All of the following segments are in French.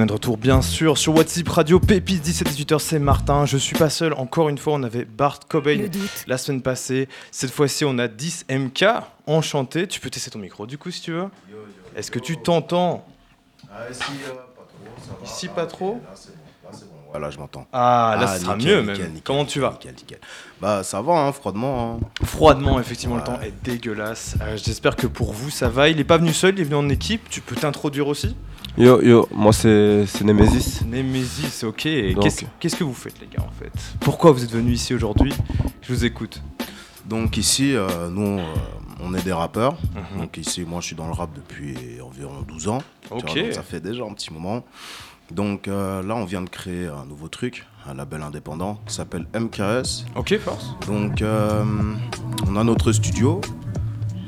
On est de retour bien sûr sur WhatsApp Radio Pépite 17-18h, c'est Martin. Je suis pas seul, encore une fois, on avait Bart Cobain la semaine passée. Cette fois-ci, on a 10 MK. Enchanté, tu peux tester ton micro du coup si tu veux. Est-ce que tu t'entends? Ah, Ici, euh, pas trop. Ça va. Ici, pas. Voilà, je m'entends. Ah, là, Ah, ce sera nickel, mieux même. nickel, Comment tu vas? Nickel, nickel. Bah, ça va, hein, froidement. hein. Froidement, effectivement, le temps est dégueulasse. Euh, J'espère que pour vous, ça va. Il est pas venu seul, il est venu en équipe. Tu peux t'introduire aussi? Yo, yo, moi c'est c'est Nemesis. Nemesis, ok. Qu'est-ce que vous faites, les gars, en fait? Pourquoi vous êtes venus ici aujourd'hui? Je vous écoute. Donc, ici, euh, nous, euh, on est des rappeurs. Mhm. Donc, ici, moi, je suis dans le rap depuis environ 12 ans. Ok. vois, ça fait déjà un petit moment. Donc, euh, là, on vient de créer un nouveau truc, un label indépendant qui s'appelle MKS. Ok, force. Donc, euh, on a notre studio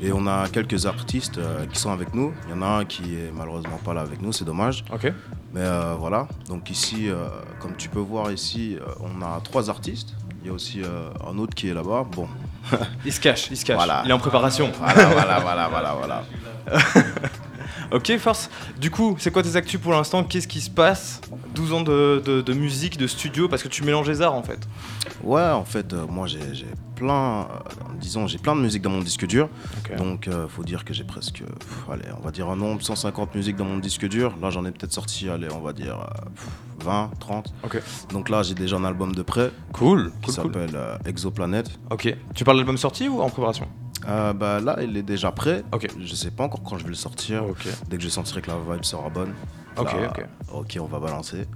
et on a quelques artistes euh, qui sont avec nous. Il y en a un qui est malheureusement pas là avec nous, c'est dommage. Ok. Mais euh, voilà, donc ici, euh, comme tu peux voir ici, on a trois artistes. Il y a aussi un autre qui est là-bas. Bon, Il se cache, il se cache. Voilà. Il est en préparation. voilà, voilà, voilà, voilà, voilà. Ok, force. Du coup, c'est quoi tes actus pour l'instant? Qu'est-ce qui se passe? 12 ans de, de- de musique, de studio, parce que tu mélanges les arts en fait. Ouais, en fait, euh, moi j'ai plein, euh, disons, j'ai plein de musique dans mon disque dur. Ok. Donc, euh, faut dire que j'ai presque, pff, allez, on va dire un nombre, 150 musiques dans mon disque dur. Là, j'en ai peut-être sorti, allez, on va dire euh, pff, 20, 30. Ok. Donc là, j'ai déjà un album de prêt Cool. qui Cool, s'appelle euh, Exoplanet. Ok. Tu parles de l'album sorti ou en préparation? Euh, bah, là, il est déjà prêt. Ok. Je sais pas encore quand je vais le sortir. Ok. Dès que je sentirai que la vibe sera bonne. Ok, là, ok. Ok, on va balancer.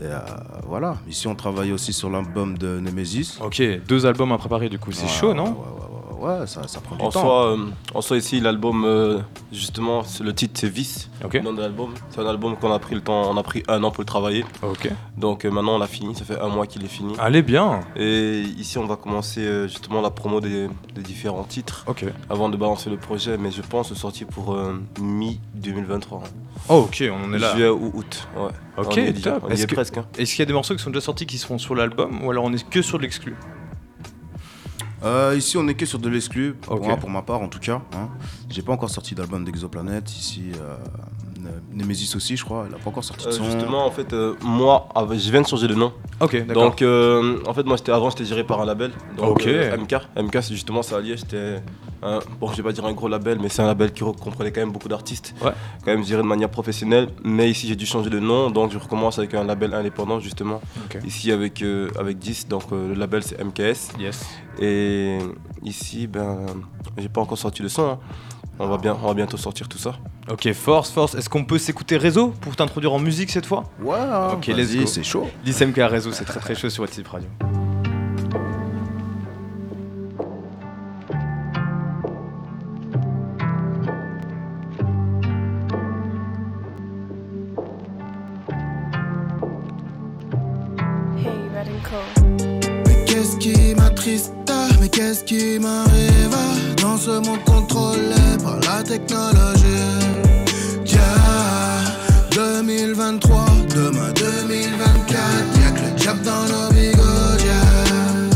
Et euh, voilà. Ici, on travaille aussi sur l'album de Nemesis. Ok, deux albums à préparer du coup, c'est Ouais, chaud non Ouais, ouais, ouais, ouais, ça, ça prend du En temps. soi, euh, en soi ici l'album euh, justement c'est- le titre c'est Vice. Le nom de l'album. C'est un album qu'on a pris le temps, on a pris un an pour le travailler. Ok. Donc euh, maintenant on l'a fini, ça fait un mois qu'il est fini. Allez bien. Et ici on va commencer euh, justement la promo des, des différents titres Ok. avant de balancer le projet, mais je pense sortir pour euh, mi 2023. Oh ok, on en est là. Juillet ou août. Ouais. Ok, on y est, déjà, top. on y Est-ce est que- presque. hein. Est-ce qu'il y a des morceaux qui sont déjà sortis qui seront sur l'album ou alors on est que sur l'exclu? Euh, ici, on est que sur de l'exclu. Pour, moi, pour ma part, en tout cas. Hein. J'ai pas encore sorti d'album d'Exoplanet. Ici, euh, Ne- Nemesis aussi, je crois. Il a pas encore sorti de Euh, son. justement en fait euh, moi je viens de changer de nom. Ok, d'accord. Donc euh, en fait moi j'étais avant j'étais géré par un label. Donc Ok. euh, MK. MK c'est justement ça allié, j'étais un, bon je vais pas dire un gros label mais c'est un label qui comprenait quand même beaucoup d'artistes. Ouais. Quand même géré de manière professionnelle. Mais ici j'ai dû changer de nom donc je recommence avec un label indépendant justement. Ici avec, euh, avec 10 donc euh, le label c'est MKS. Yes. Et ici ben j'ai pas encore sorti le son. hein. On va, bien, on va bientôt sortir tout ça. Ok, force, force. Est-ce qu'on peut s'écouter réseau pour t'introduire en musique cette fois? Ouais, hein, Ok, let's vas-y, go. c'est chaud. L'ISMK réseau, c'est très très chaud sur WhatsApp Radio. Mais qu'est-ce qui m'arrive? Dans ce monde contrôlé par la technologie. Yeah 2023, demain 2024 Y'a que le diable dans nos bigots, yeah.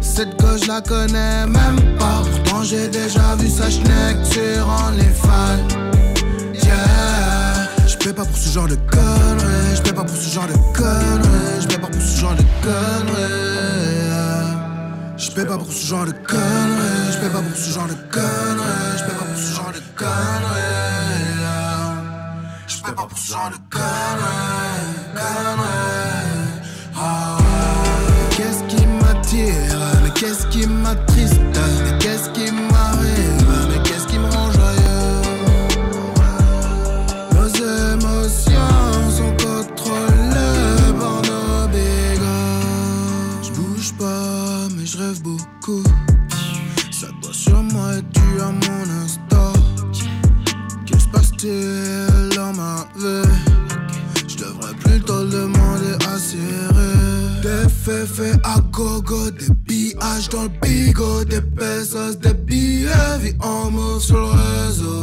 Cette gauche je la connais même pas. Pourtant j'ai déjà vu sa schneck sur OnlyFans Yeah. J'paie pas pour ce genre de conneries J'paie pas pour ce genre de conneries J'paie pas pour ce genre de conneries J'paie pas pour ce genre de conneries. J'paie pas pour ce genre de conneries. J'paie pas pour ce genre de conneries. J'paie pas pour ce genre de conneries. Conneries. Ah. Qu'est-ce qui m'attire? Mais qu'est-ce qui m'attriste? Mais qu'est-ce qui m'arrive Vie? Je devrais plutôt demander à Siri. Des faits à gogo, des billages dans le bigot, des pesos, des billets, vie en move sur le réseau.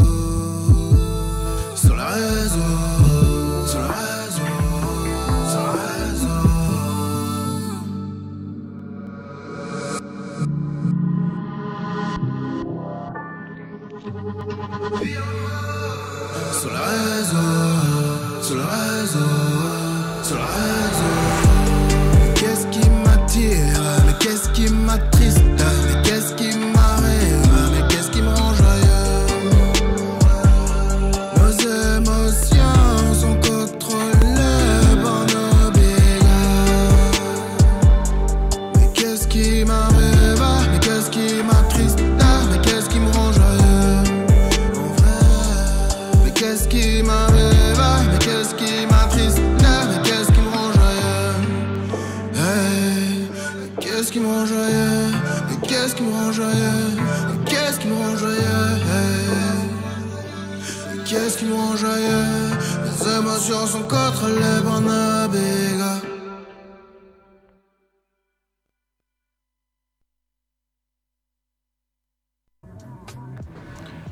Sur le réseau, Sur le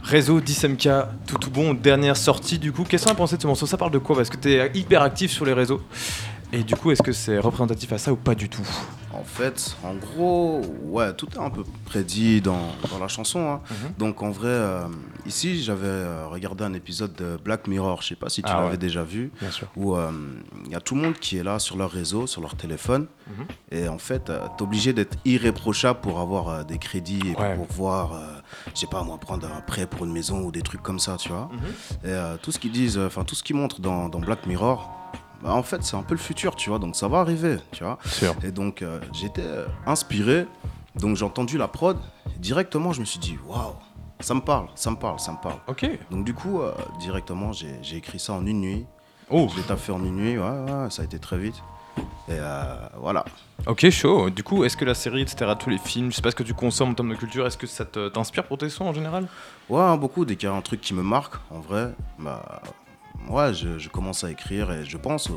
Réseau 10MK, tout tout bon, dernière sortie du coup. Qu'est-ce qu'on a pensé de ce morceau? Ça parle de quoi? Parce que tu es hyper actif sur les réseaux. Et du coup, est-ce que c'est représentatif à ça ou pas du tout? En fait, en gros, ouais, tout est un peu prédit dans, dans la chanson. hein. Mhm. Donc en vrai, euh, ici, j'avais euh, regardé un épisode de Black Mirror, je sais pas si tu Ah l'avais ouais. déjà vu, Bien sûr. où euh, il y a tout le monde qui est là sur leur réseau, sur leur téléphone. Mhm. Et en fait, tu es obligé d'être irréprochable pour avoir euh, des crédits et Ouais. pour pouvoir, euh, je sais pas moi, prendre un prêt pour une maison ou des trucs comme ça, tu vois. Mhm. Et euh, tout ce qu'ils disent, euh, enfin tout ce qu'ils montrent dans, dans Black Mirror, bah, en fait, c'est un peu le futur, tu vois. Donc ça va arriver, tu vois. Et donc, euh, j'étais euh, inspiré. Donc, j'ai entendu la prod. Directement, je me suis dit, waouh, ça me parle, ça me parle, ça me parle. Ok. Donc, du coup, euh, directement, j'ai écrit ça en une nuit. Oh, Je l'ai taffé en une nuit, ouais, ouais, ça a été très vite. Et euh, voilà. ok, chaud. Du coup, est-ce que la série, etc., tous les films, je sais pas ce que tu consommes en termes de culture, est-ce que ça t'inspire pour tes sons en général? Ouais, hein, beaucoup. Dès qu'il y a un truc qui me marque, en vrai, bah, ouais, je, je commence à écrire et je pense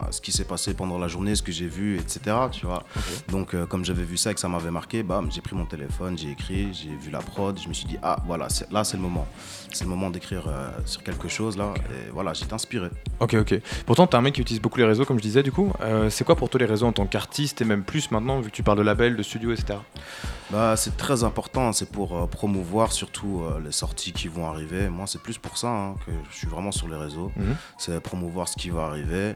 à ce qui s'est passé pendant la journée, ce que j'ai vu, etc. Tu vois. Donc, euh, comme j'avais vu ça et que ça m'avait marqué, bam, j'ai pris mon téléphone, j'ai écrit, j'ai vu la prod, je me suis dit, ah, voilà, là, c'est le moment. C'est le moment d'écrire euh, sur quelque chose, là. Et voilà, j'étais inspiré. Ok, ok. Pourtant, t'es un mec qui utilise beaucoup les réseaux, comme je disais, du coup. Euh, c'est quoi pour toi les réseaux en tant qu'artiste et même plus maintenant, vu que tu parles de label, de studio, etc. Bah, c'est très important, c'est pour promouvoir surtout les sorties qui vont arriver. Moi, c'est plus pour ça hein, que je suis vraiment sur les réseaux. Mhm. C'est promouvoir ce qui va arriver,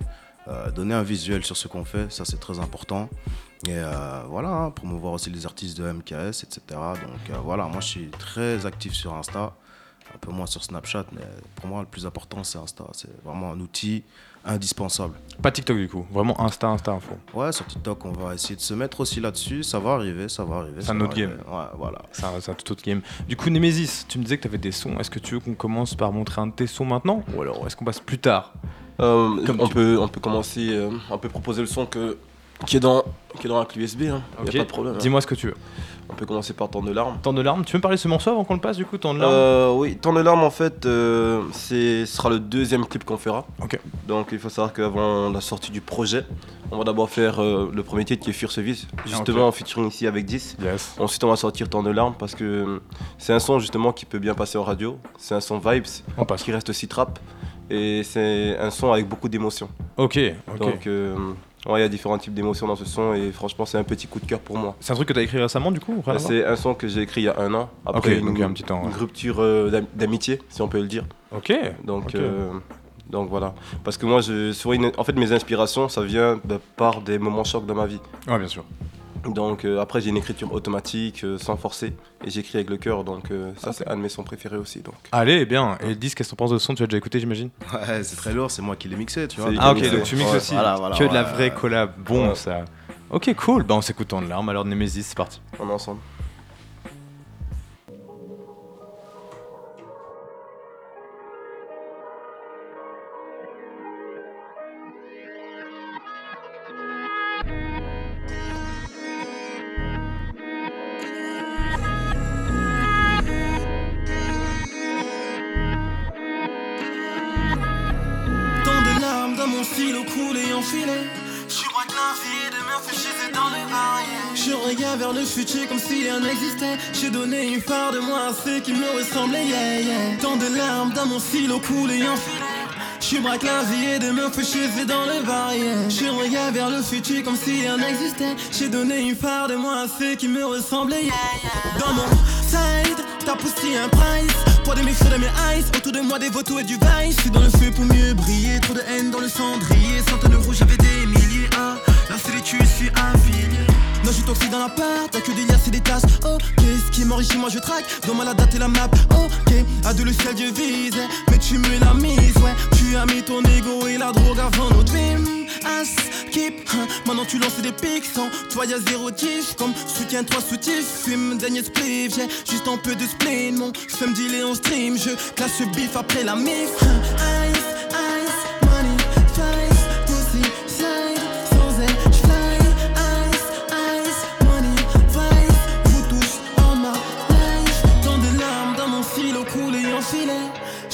euh, donner un visuel sur ce qu'on fait, ça c'est très important. Et euh, voilà, hein, promouvoir aussi les artistes de MKS, etc. Donc euh, voilà, moi je suis très actif sur Insta, un peu moins sur Snapchat, mais pour moi le plus important c'est Insta. C'est vraiment un outil indispensable. Pas TikTok, du coup. Vraiment Insta, Insta Info. Ouais, sur TikTok, on va essayer de se mettre aussi là-dessus. Ça va arriver, ça va arriver. C'est un autre game. Ouais, voilà. C'est un, c'est un tout autre game. Du coup, Nemesis, tu me disais que tu avais des sons. Est-ce que tu veux qu'on commence par montrer un de tes sons maintenant? Ou alors est-ce qu'on passe plus tard? Euh, Comme on, peut, on peut commencer, euh, on peut proposer le son que, qui, est dans, qui est dans la clé USB, hein. y a pas de problème. hein. Dis-moi ce que tu veux. On peut commencer par Temps de larmes. Temps de larmes, tu veux me parler de ce morceau avant qu'on le passe, du coup Temps de larmes Euh, oui, Temps de larmes en fait, euh, ce sera le deuxième clip qu'on fera. Ok. Donc il faut savoir qu'avant la sortie du projet, on va d'abord faire euh, le premier titre qui est Fure Service, justement en featuring ici avec 10. Yes. Ensuite on va sortir Temps de larmes parce que c'est un son justement qui peut bien passer en radio. C'est un son vibes On passe. qui reste aussi trap et c'est un son avec beaucoup d'émotions. Ok, ok. Donc ouais, il y a différents types d'émotions dans ce son et franchement c'est un petit coup de cœur pour moi. C'est un truc que tu as écrit récemment, du coup C'est un son que j'ai écrit il y a un an, après une, il y a un petit temps, ouais. une rupture euh, d'am- d'amitié, si on peut le dire. Ok. Donc, euh, donc voilà. Parce que moi, je, souvent, une- en fait, mes inspirations, ça vient de par des moments chocs dans ma vie. Ouais, bien sûr. Donc euh, après, j'ai une écriture automatique, euh, sans forcer, et j'écris avec le cœur. Donc euh, ça, c'est un de mes sons préférés aussi. Donc. Allez, bien. Et le disque, qu'est-ce que t'en penses de ce son? Tu as déjà écouté, j'imagine? Ouais, c'est très lourd, c'est moi qui l'ai mixé, tu vois. Ah, ok, mixé. donc tu mixes Ouais, aussi. voilà, voilà, que de la vraie collab. Bon, Ouais. ça. Ok, cool. Bah, on s'écoute en larmes. Alors, Nemesis, c'est parti. On est ensemble. Mon stylo coulé enfilé. Je braque et demain fais chier dans les barrières. Je regarde vers le futur comme si rien n'existait. J'ai donné une part de moi à ceux qui me ressemblaient. Dans mon side, t'as poussé un price. Pour des méfaux de mes eyes, autour de moi des vautours et du vice. Je suis dans le feu pour mieux briller. Trop de haine dans le cendrier. Centaines de rouges, j'avais des milliers. Ah, là c'est les tues, je suis affilié. Non, je suis toxique dans la part, t'as que des liasses et des tasses. Oh, qu'est-ce qui m'enrichit, moi je traque. Dans la date et la map. Ok, à deux le ciel, je vise. Mais tu me l'as mise, ouais. Tu as mis ton ego et la drogue avant notre film. As, keep, hein. Maintenant tu lances des pics sans toi y'a zéro tif. Comme soutien, toi soutif. Fume, dernier spliff. J'ai juste un peu de spleen. Mon femme dealer en stream. Je classe ce bif après la mif. Hein.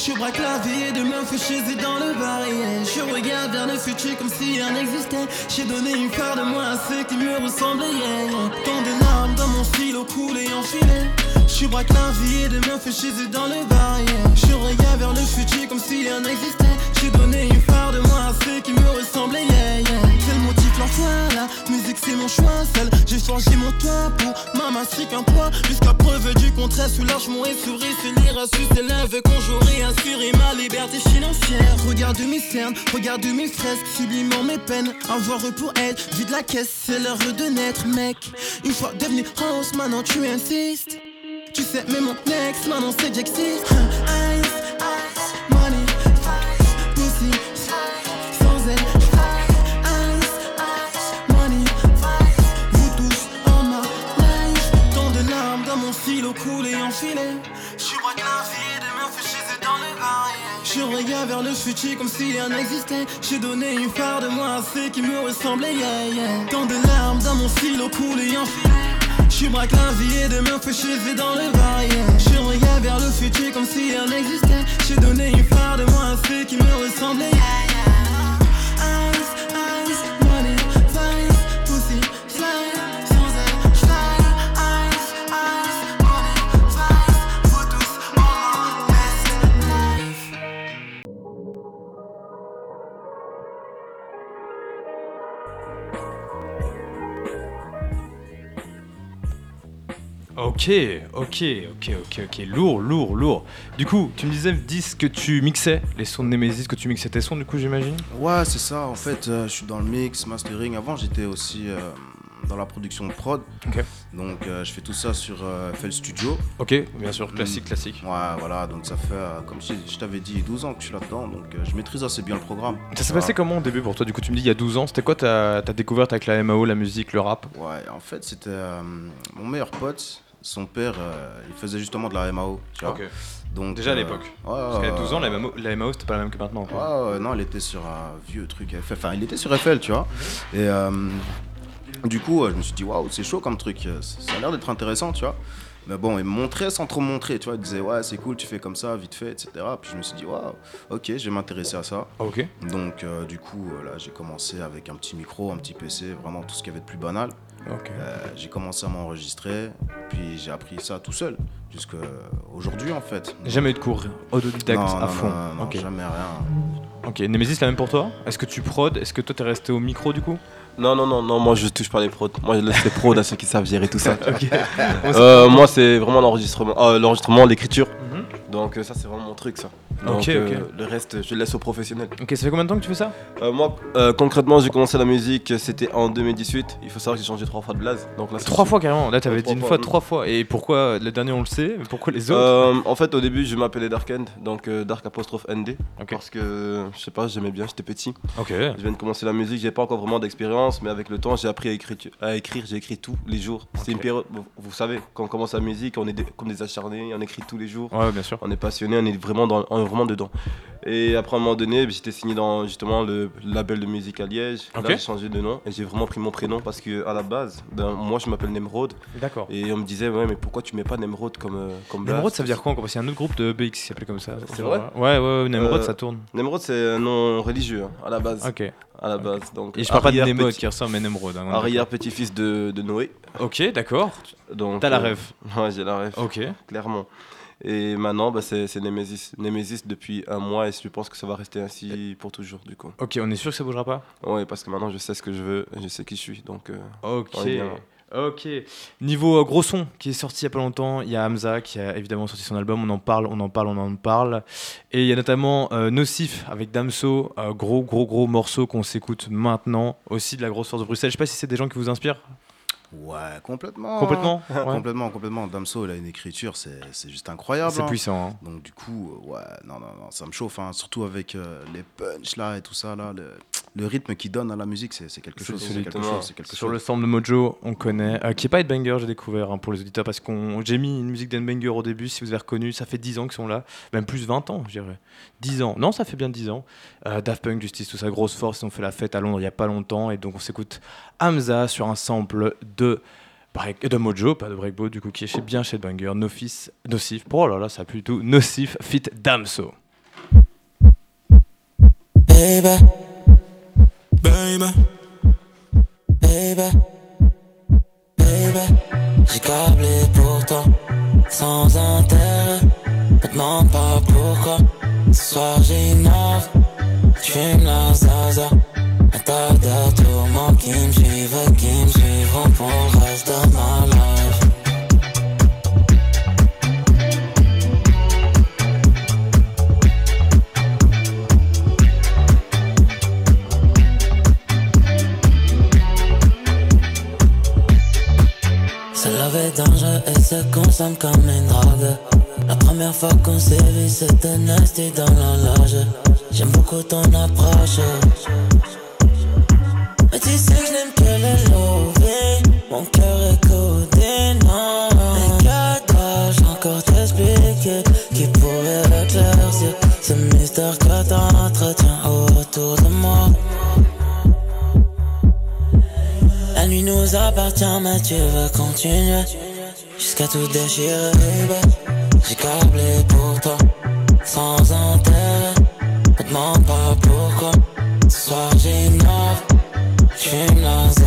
Je braque la vie et demain chier dans le barrière. Je regarde vers le futur comme si rien n'existait. J'ai donné une part de moi à ceux qui me ressemblaient. Yeah. Tant de larmes dans mon stylo coulé en filet. Je braque la vie et demain chier dans le barrière. Je regarde vers le futur comme si rien n'existait. J'ai donné une part de moi à ceux qui me ressemblaient. Yeah. C'est le motif l'enfoi, la musique c'est mon choix. Seul, j'ai changé mon toit pour ma mastique un poids. Jusqu'à du contraire, soulagement et souris. C'est lire à c'est lève conjurer, assurer ma liberté financière. Regarde mes cernes, regarde mes fresques, sublimant mes peines. Avoir pour être, vide la caisse, c'est l'heure de naître, mec. Une fois devenu rose, maintenant tu insistes. Tu sais, mais mon ex, maintenant c'est que j'existe. Coulé en filet. Je braque la vie et demain fais chier dans les barrières. Je regarde vers le futur comme si rien n'existait. J'ai donné une part de moi à ceux qui me ressemblaient. Yeah, yeah. Tant de larmes dans mon stylo coulé en filet. Je braque la vie et demain fais chier dans les barrières. Je regarde vers le futur comme si rien n'existait. J'ai donné une part de moi à ceux qui me ressemblaient. Ok, ok, ok, ok, ok, lourd, lourd, lourd. Du coup, tu me disais, dis que tu mixais les sons de Nemesis, que tu mixais tes sons, du coup, j'imagine? Ouais, c'est ça. En fait, euh, je suis dans le mix, mastering. Avant, j'étais aussi euh, dans la production de prod. Ok. Donc, euh, je fais tout ça sur FL Studio. Ok, bien sûr, classique, classique. Ouais, voilà. Donc, ça fait, comme je, je t'avais dit, 12 ans que je suis là-dedans. Donc, je maîtrise assez bien le programme. Ça s'est Voilà. passé comment au début pour toi? Du coup, tu me dis il y a 12 ans, c'était quoi ta, ta découverte avec la MAO, la musique, le rap? Ouais, en fait, c'était mon meilleur pote. Son père, euh, il faisait justement de la MAO. Tu vois Donc, Déjà à euh, l'époque. Ouais, Parce ouais, 12 ans, la MAO, la MAO, c'était pas la même que maintenant. quoi. Ouais, ouais, non, il était sur un vieux truc FL. Enfin, il était sur FL, tu vois. Et euh, du coup, je me suis dit, waouh, c'est chaud comme truc. Ça a l'air d'être intéressant, tu vois. Mais bon, il me montrait sans trop montrer, tu vois. Il disait, ouais, c'est cool, tu fais comme ça, vite fait, etc. Puis je me suis dit, waouh, ok, je vais m'intéresser à ça. Ah, ok. Donc, euh, du coup, là, j'ai commencé avec un petit micro, un petit PC, vraiment tout ce qu'il y avait de plus banal. Euh, j'ai commencé à m'enregistrer, puis j'ai appris ça tout seul, jusqu'à aujourd'hui en fait. Jamais eu de cours autodidacte non, à non, fond. non, non, ok. jamais rien. Ok. Nemesis, la même pour toi? Est-ce que tu prod? Est-ce que toi t'es resté au micro du coup? Non, non, non, non, moi je touche pas les prods. Moi je laisse les prods à ceux qui savent gérer tout ça. Euh, moi c'est vraiment l'enregistrement, euh, l'enregistrement, l'écriture. Mhm. Donc euh, ça c'est vraiment mon truc ça. Donc Ok, euh, ok. le reste je le laisse aux professionnels. Ok, ça fait combien de temps que tu fais ça? Euh, moi euh, concrètement j'ai commencé la musique c'était en 2018. Il faut savoir que j'ai changé trois fois de blase. Donc là, Trois fois carrément. Là, t'avais dit une fois, mm. trois fois. Et pourquoi le dernier on le sait? Mais Pourquoi les autres? En fait au début je m'appelais Dark End, donc Dark apostrophe ND. Ok. Parce que je sais pas, j'aimais bien, j'étais petit. Ok. Je viens de commencer la musique, j'ai pas encore vraiment d'expérience, mais avec le temps j'ai appris à écrire, à écrire j'ai écrit tous les jours. C'est une Ok. période, vous, vous savez, quand on commence la musique, on est des- comme des acharnés, on écrit tous les jours. Ouais, bien sûr. On est passionné, on est vraiment, dans, on est vraiment dedans. Et après, à un moment donné, j'étais signé dans justement le label de musique à Liège. Là, j'ai changé de nom et j'ai vraiment pris mon prénom parce que à la base, ben, moi, je m'appelle Nemrod. D'accord. Et on me disait, ouais, mais pourquoi tu mets pas Nemrod comme, euh, comme Nemrod, ça veut dire quoi? Encore a un autre groupe de BX qui s'appelle comme ça. C'est vrai? Ouais, ouais, ouais, Nemrod, Euh, ça tourne. Nemrod, c'est un nom religieux hein, à la base. Ok. À la base. Donc, Et je parle pas de petit- qui ressemble à Nemrod. hein, Arrière petit-fils de, de Noé. d'accord. Ok, d'accord. Donc, T'as la euh, rêve. Ouais, j'ai la rêve. Ok. clairement. Et maintenant, bah, c'est Nemesis. Nemesis depuis un mois et je pense que ça va rester ainsi pour toujours du coup. Ok, on est sûr que ça bougera pas? Ouais, parce que maintenant je sais ce que je veux, je sais qui je suis. Donc, euh, Ok. Ok. Niveau euh, gros son qui est sorti il y a pas longtemps, il y a Hamza qui a évidemment sorti son album. On en parle, on en parle, on en parle. Et il y a notamment euh, Nocif avec Damso, euh, gros gros gros morceau qu'on s'écoute maintenant. Aussi de la grosse force de Bruxelles. Je sais pas si c'est des gens qui vous inspirent? Ouais, complètement. Complètement. Ouais. Complètement, complètement. Damso, il a une écriture, c'est juste incroyable. C'est hein. puissant. hein. Donc du coup, ouais, non, non, non, ça me chauffe, hein, surtout avec euh, les punchs là et tout ça là, le, le rythme qu'il donne à la musique, c'est c'est quelque C'est chose, c'est quelque chose, c'est quelque Sur chose. le sample de Mojo, on connaît, euh, qui est pas Headbanger, j'ai découvert hein, pour les auditeurs parce qu'on j'ai mis une musique d'Headbanger au début. Si vous avez reconnu, ça fait 10 ans qu'ils sont là, même plus 20 ans, je dirais. 10 ans, non, ça fait bien 10 ans. Euh, Daft Punk, Justice, tout ça, grosse force. Ils ont fait la fête à Londres il y a pas longtemps et donc on s'écoute Hamza sur un sample de Break- de Mojo, pas de Breakbo, du coup qui est chez, bien chez Headbanger, Nofis, Nocif. Oh là là, ça pue tout. Nocif, fit Damso. Baby, baby, baby, baby, j'ai câblé pour toi, sans intérêt. Me demande pas pourquoi. Ce soir j'innove, j'fume la zaza. Un tas de tourments qui me suivent, qui me suivront pour le reste de ma life. C'est dangereux et se consomme comme une drogue. La première fois qu'on s'est vu, c'était nasty dans la loge. J'aime beaucoup ton approche. Mais tu sais que je n'aime que le loving. Mon cœur nous appartient, mais tu veux continuer jusqu'à tout déchirer. J'ai câblé pour toi, sans intérêt. Me demande pas pourquoi. Ce soir j'innove, j'fume la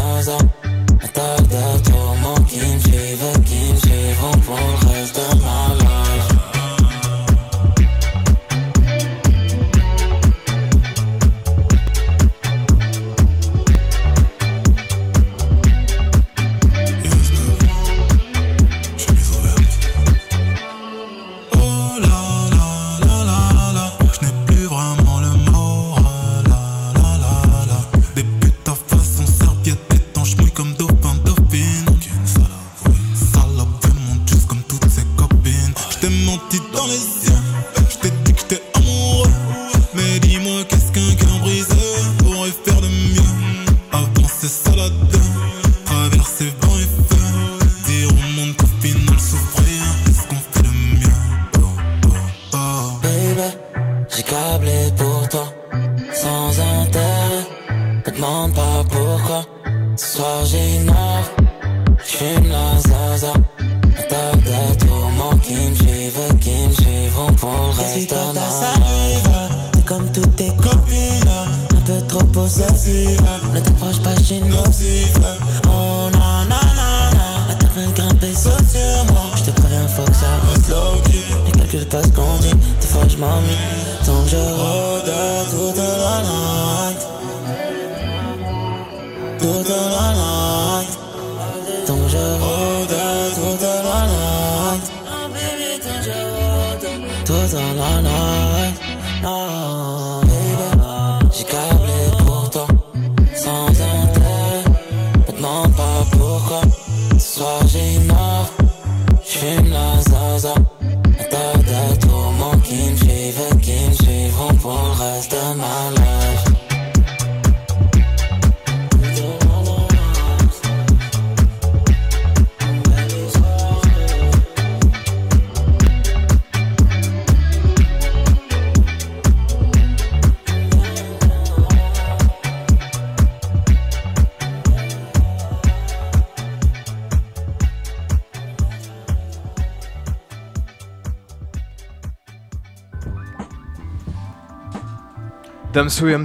Damso et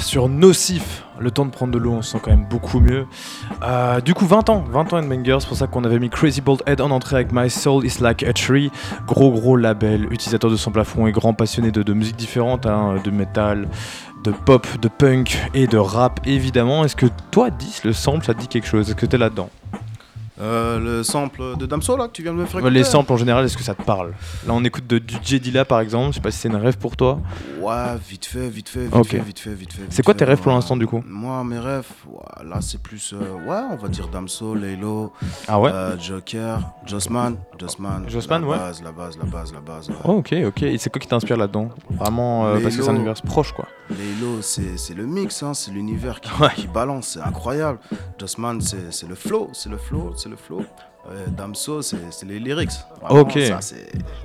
sur Nocif Le temps de prendre de l'eau, on se sent quand même beaucoup mieux. Euh, du coup, 20 ans, 20 ans Bangers, c'est pour ça qu'on avait mis Crazy Bold Head en entrée avec My Soul is Like a Tree. Gros, gros label, utilisateur de son plafond et grand passionné de, musique différente, hein, de métal, de pop, de punk et de rap, évidemment. Est-ce que toi, 10, le sample, ça te dit quelque chose? Est-ce que t'es là-dedans? Euh, le sample de Damso là que tu viens de me faire Les écouter samples en général, est-ce que ça te parle Là, on écoute de, du J. Dilla par exemple, je sais pas si c'est un rêve pour toi. Ouais, vite fait, vite fait, vite Ok. fait, vite fait, vite fait. C'est quoi tes rêves pour l'instant, du coup Moi, mes rêves, ouais, là c'est plus, euh, ouais, on va dire Damso, Laylo, Ah ouais euh, Joker, Jossman, Jossman. Jossman, la ouais. Base, la base, la base, la base. ouais. Oh, ok, ok. Et c'est quoi qui t'inspire là-dedans Vraiment, Les parce que c'est un univers proche, quoi. Laylo, c'est le mix, hein, c'est l'univers qui, qui balance, c'est incroyable. Jossman, c'est c'est le flow, c'est le flow, c'est le flow. Euh, Damso, c'est les lyrics. Vraiment, Ok. ça,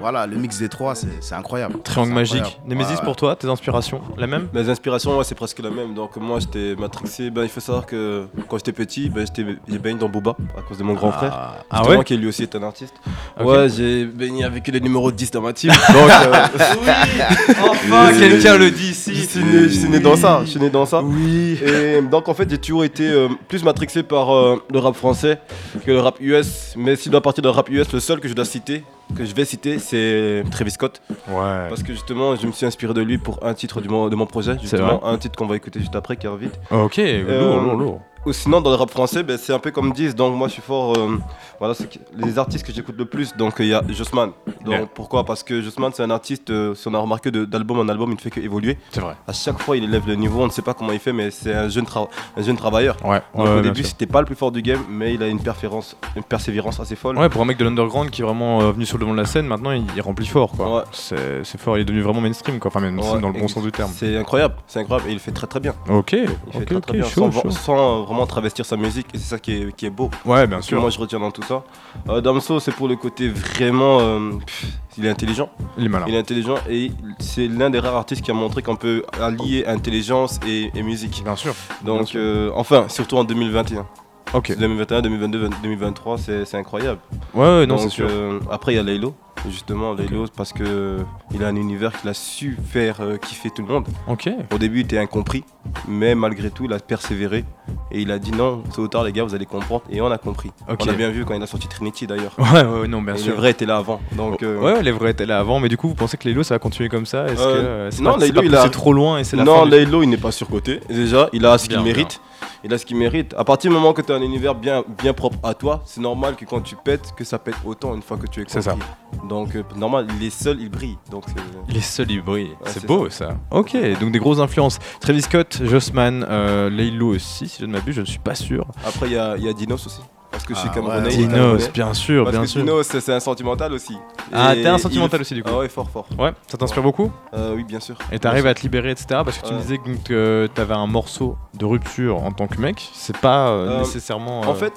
voilà, le mix des trois, c'est incroyable. Triangle magique. incroyable. Nemesis Ouais, pour toi, tes inspirations La même Mes inspirations, ouais, c'est presque la même. Donc moi, j'étais matrixé. Ben, il faut savoir que quand j'étais petit, ben, j'étais- j'ai baigné dans Booba à cause de mon grand frère. Ah, ouais qui lui aussi est un artiste. Ouais, j'ai baigné avec les numéros 10 dans ma team. Donc, euh, Enfin, Oui. quelqu'un le dit ici. je suis né, je suis né dans ça. Je suis né dans ça. Oui. Et donc en fait j'ai toujours été euh, plus matrixé par euh, le rap français que le rap US. Mais s'il doit partir de rap US, le seul que je dois citer, que je vais citer, c'est Travis Scott. Ouais. Parce que justement je me suis inspiré de lui pour un titre du de mon projet. Justement un titre qu'on va écouter juste après qui est vite. Ok, lourd, lourd, lourd. Ou sinon dans le rap français, ben, c'est un peu comme disent. Donc moi je suis fort. euh, voilà, c'est que- les artistes que j'écoute le plus. Donc il y a Jossman. Donc pourquoi? Parce que Jossman c'est un artiste. euh, si on a remarqué de- d'album en album, il ne fait qu'évoluer. C'est vrai. À chaque fois il élève le niveau. On ne sait pas comment il fait, mais c'est un jeune, tra- un jeune travailleur. Ouais, Donc ouais, au début, c'était pas le plus fort du game, mais il a une, persévérance, une persévérance assez folle. Ouais, pour un mec de l'underground qui est vraiment euh, venu sur le devant de la scène, maintenant il, il remplit fort quoi. Ouais. C'est c'est fort, il est devenu vraiment mainstream quoi. Enfin, mainstream Ouais, dans le bon sens du terme. C'est incroyable, c'est incroyable, et il fait très très bien. Ok, Il fait ok, très, ok, très bien, chaud, sans, chaud. sans, euh, vraiment travestir sa musique, et c'est ça qui est, qui est beau. Ouais, bien Que sûr. Moi, je retiens dans tout ça. Euh, Damso, c'est pour le côté vraiment. euh, pff, il est intelligent. Il est malin. Il est intelligent, et c'est l'un des rares artistes qui a montré qu'on peut allier intelligence et, et musique. Bien sûr. Bien Donc, sûr. euh, enfin, surtout en 2021. Ok. 2021, 2022, 2023, c'est incroyable. Ouais, ouais, non, c'est sûr. après, il y a Laylo, justement, Laylo, parce que euh, il a un univers qu'il a su faire euh, kiffer tout le monde. Ok. Au début, il était incompris, mais malgré tout, il a persévéré et il a dit non, tôt ou tard, les gars, vous allez comprendre. Et on a compris. On a bien vu quand il a sorti Trinity d'ailleurs. Ouais, ouais, non, bien Et sûr. Le vrai était là avant. Donc, euh, Ouais, ouais, les vrais étaient là avant, mais du coup, vous pensez que Laylo ça va continuer comme ça? Est-ce Euh, que euh, c'est non, c'est il a- trop loin et c'est la non, fin du- il n'est pas surcoté. Déjà, il a ce qu'il Bien, mérite. Il a ce qu'il mérite. À partir du moment que tu as un univers bien, bien propre à toi, c'est normal que quand tu pètes, que ça pète autant une fois que tu es C'est ça. Donc, euh, normal, il est seul, il brille. Donc, c'est- Il est seul, il brille. c'est c'est beau ça. Ok, donc des grosses influences. Travis Scott, Jossman, euh, Laylo aussi, si je ne m'abuse, je ne suis pas sûr. Après, il y a, il y a Dinos aussi. Parce que je suis Ah, Camerounais. ouais, Dinos, Camerounais. bien sûr, Parce bien que sûr. Dinos, c'est un sentimental aussi. Ah, t'es un il- sentimental aussi du coup. Ah ouais, fort, fort. Ouais, ça t'inspire beaucoup Euh, oui, bien sûr. Et t'arrives à te libérer, etc. Parce que tu me disais que euh, t'avais un morceau de rupture en tant que mec. C'est pas euh, Euh, nécessairement. En euh, fait,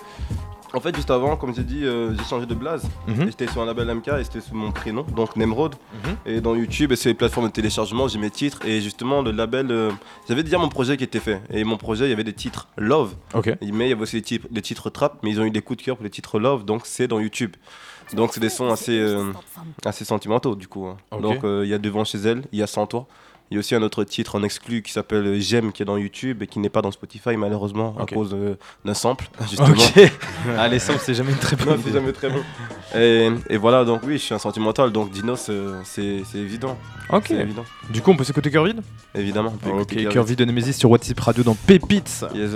en fait, juste avant, comme j'ai dit, euh, j'ai changé de blaze. mhm, J'étais sur un label MK et c'était sous mon prénom, donc Nemrod. mhm. Et dans YouTube et sur les plateformes de téléchargement, j'ai mes titres. Et justement, le label, euh, j'avais déjà mon projet qui était fait. Et mon projet, il y avait des titres Love. Ok. Mais il y avait aussi des titres, des titres trap. Mais ils ont eu des coups de cœur pour les titres Love. Donc c'est dans YouTube. Donc c'est des sons assez, euh, assez sentimentaux du coup. hein. Donc il y a Devant chez elle, il y a Sans toi. Il y a aussi un autre titre en exclu qui s'appelle J'aime qui est dans YouTube et qui n'est pas dans Spotify malheureusement à cause euh, d'un sample justement. Ok. Allez, ça, c'est jamais une très Non, bonne c'est idée. jamais très bon. Et, et voilà, donc oui, je suis un sentimental, donc Dinos, c'est c'est évident. Ok. C'est évident. Du coup, on peut s'écouter Cœur vide Évidemment. on peut Ok, Cœur vide de Nemesis sur WhatsApp Radio dans Pépites. Yes,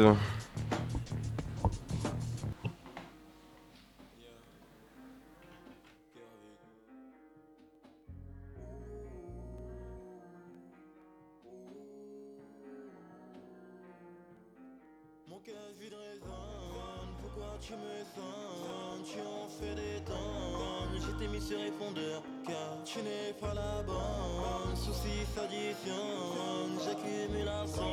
tu me sonnes Tu en fais des je t'ai mis sur répondeur Car tu n'es pas la bonne, soucis s'additionnent J'accumulation,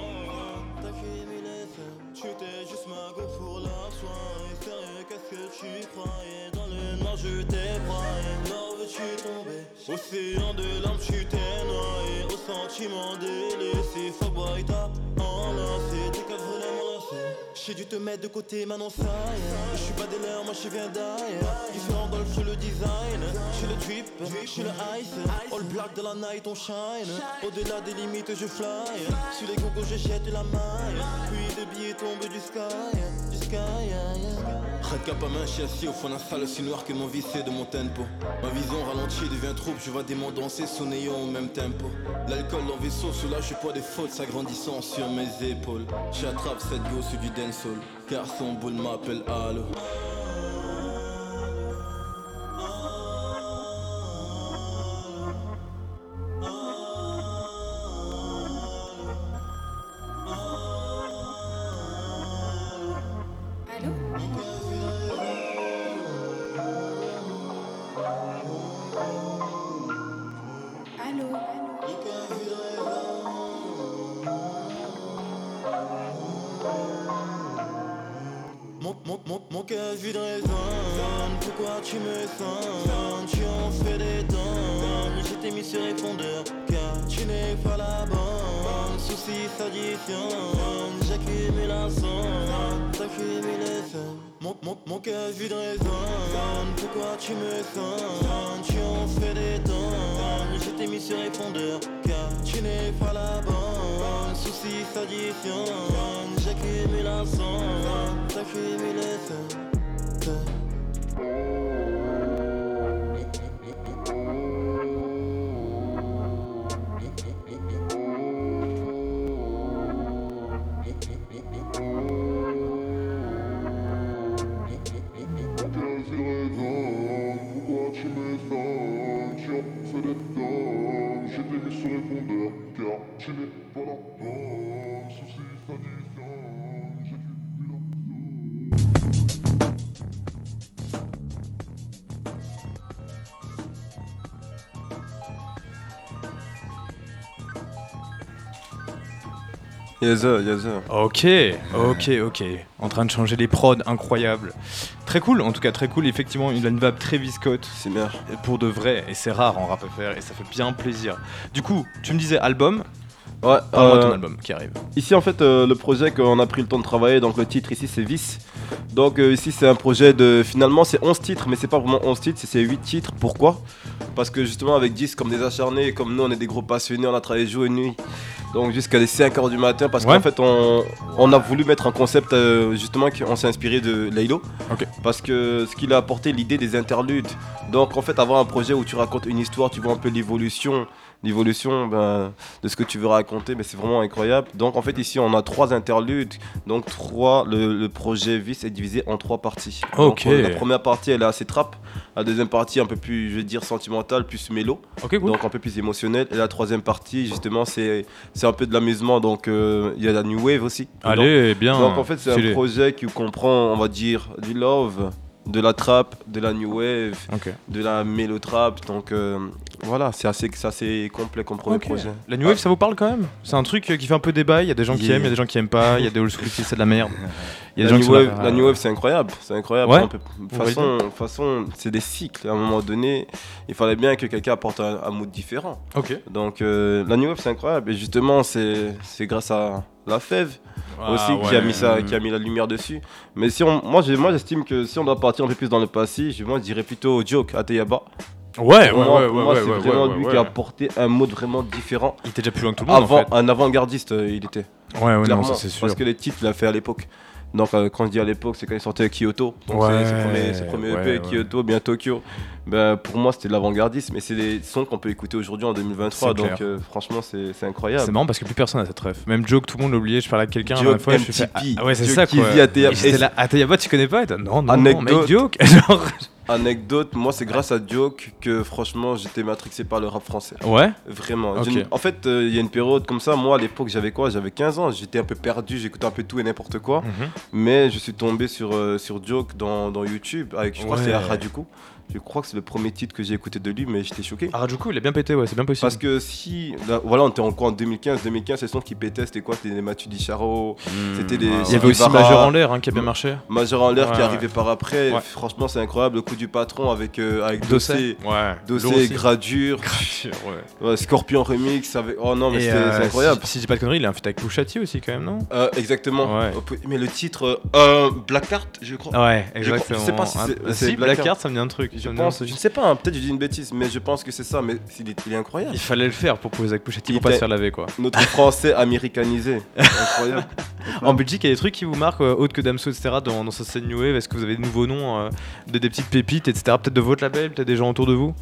d'accumulation Tu t'es juste ma go pour la soin. Et sérieux qu'est-ce que tu crois Et dans le noir je t'ai broyé. Là où veux-tu tomber? Océan de larmes tu t'es noyé. Au sentiment délaissé Fuckboy t'as enlacé J'ai dû te mettre de côté, maintenant ça. Je suis pas des leurs, moi je viens d'ailleurs. Différent le sur le design. J'ai le drip, j'ai le ice. All black de la night, on shine. Au-delà des limites, je fly. Sur les gogos, je jette la maille. Puis des billets tombent du sky. Du sky, yeah, yeah. Red cap à main, je suis assis au fond d'un salle aussi noir que mon vissé de mon tempo. Ma vision ralentie devient trouble, je vois des mondes danser sous au même tempo. L'alcool en vaisseau, là je poids des fautes s'agrandissant sur mes épaules. J'attrape cette go sur du dancehall, car son boule m'appelle Halo. S'additionnent J'accumulation D'accumulation Yes, sir, yes, sir. Ok, ok, ok. En train de changer les prods, incroyable. Très cool, en tout cas très cool. Effectivement, il a une vibe très viscote. C'est bien. Pour de vrai, et c'est rare en rap FR, et ça fait bien plaisir. Du coup, tu me disais album, Ouais, parle-moi de euh, ton album qui arrive. Ici, en fait, euh, le projet qu'on a pris le temps de travailler, donc le titre ici, c'est Vice. Donc, euh, ici, c'est un projet de. Finalement, c'est 11 titres, mais c'est pas vraiment 11 titres, c'est- c'est 8 titres. Pourquoi? Parce que justement, avec 10, comme des acharnés, comme nous, on est des gros passionnés, on a travaillé jour et nuit. Donc, jusqu'à les 5h du matin, parce Ouais. qu'en fait, on, on a voulu mettre un concept, euh, justement, qu'on s'est inspiré de. Ok. Parce que ce qu'il a apporté, l'idée des interludes. Donc, en fait, avoir un projet où tu racontes une histoire, tu vois un peu l'évolution l'évolution ben, de ce que tu veux raconter, mais c'est vraiment incroyable. Donc en fait ici on a trois interludes, donc trois, le, le projet Vice est divisé en trois parties. Ok. euh, la première partie elle est assez trap, la deuxième partie un peu plus, je vais dire, sentimentale, plus mélo, cool. donc un peu plus émotionnelle, et la troisième partie justement c'est c'est un peu de l'amusement, donc euh, il y a la new wave aussi. Allez, bien. Donc en fait c'est un projet qui comprend, on va dire, du love, de la trap, de la new wave, de la mélotrap. Donc euh, voilà, c'est assez, assez complet comme premier projet. La New Wave, ça vous parle quand même? C'est un truc euh, qui fait un peu débat. Il y a des gens qui aiment, il y a des gens qui aiment pas. Il y a des old school qui c'est de la merde. Y a La new, là, wave, la new wave, c'est incroyable, c'est incroyable. Ouais. Façon, c'est des cycles. À un moment donné, il fallait bien que quelqu'un apporte un, un mood différent. Ok. Donc euh, la new wave, c'est incroyable. Et justement, c'est grâce à la fève Ah, aussi qui a mis ça, qui a mis la lumière dessus. Mais si on, moi, j'estime que si on doit partir un peu plus dans le passé, je- moi, je dirais plutôt Joke Ateyaba. Ouais, ouais, moi, ouais, ouais, moi, ouais, c'est ouais, vraiment lui qui a apporté un mode vraiment différent. Il était déjà plus loin que tout le monde. Avant, en fait. un avant-gardiste, euh, il était. Ouais, ouais, non, ça c'est sûr. Parce que les titres, il l'a fait à l'époque. Donc, euh, quand je dis à l'époque, c'est quand il sortait Kyoto. Donc, Ouais, c'est ses premiers, ses premiers ouais, EP, ouais. Kyoto, bien Tokyo. Ben, pour moi, c'était de l'avant-gardisme. Mais c'est des sons qu'on peut écouter aujourd'hui en 2023. C'est Donc, euh, franchement, c'est c'est C'est incroyable. marrant parce que plus personne n'a cette ref. Même Joke, tout le monde l'a oublié. Je parlais avec quelqu'un la fois. Je fais, MTP, ah ouais, c'est ça qui quoi. vit à j'étais là, à tu connais pas? Et Non, non, non, mec, Joke. Genre. Anecdote, moi, c'est grâce à Joke que, franchement, j'étais matrixé par le rap français. Ouais. Vraiment. En fait, euh, il y a une période comme ça. Moi, à l'époque, j'avais quoi? J'avais 15 ans. J'étais un peu perdu. J'écoutais un peu tout et n'importe quoi. Mhm. Mais je suis tombé sur, euh, sur Joke dans, dans YouTube. Avec, je crois que c'est Ouais. Aha du coup. Je crois que c'est le premier titre que j'ai écouté de lui, mais j'étais choqué. Harajuku, il a bien pété, ouais, c'est bien possible. Parce que si, là, voilà, on était en quoi en 2015, 2015, c'est le son qui pétait, c'était quoi? C'était les Mathieu Dicharo, c'était les. il y avait aussi Majeur en l'air hein, qui a bien marché. Majeur en l'air qui Ouais, arrivé par après. Ouais. Franchement, c'est incroyable. Le coup du patron avec, euh, avec Dossé. Dossé. Gradure, Scorpion Remix. Avec... Oh non, mais c'était euh, c'est incroyable. Si, si j'ai pas de conneries, il a un feat avec Pouchati aussi quand même, non? Euh, exactement. Ouais. Mais le titre, euh, Black Heart, je crois. Ouais, Je crois- exactement. Je sais pas si Ah, c'est c'est Black. Heart, ça me dit un truc. Je pense, je ne sais pas, hein, peut-être je dis une bêtise, mais je pense que c'est ça. Mais il est, il est incroyable. Il fallait le faire pour Pouchati Il pour pas se faire laver quoi. Notre français américanisé. incroyable. En Belgique, il y a des trucs qui vous marquent, euh, autres que Damso, etc., dans, dans sa scène New Wave? Est-ce que vous avez de nouveaux noms, euh, de, des petites pépites, etc., peut-être de votre label, peut-être des gens autour de vous?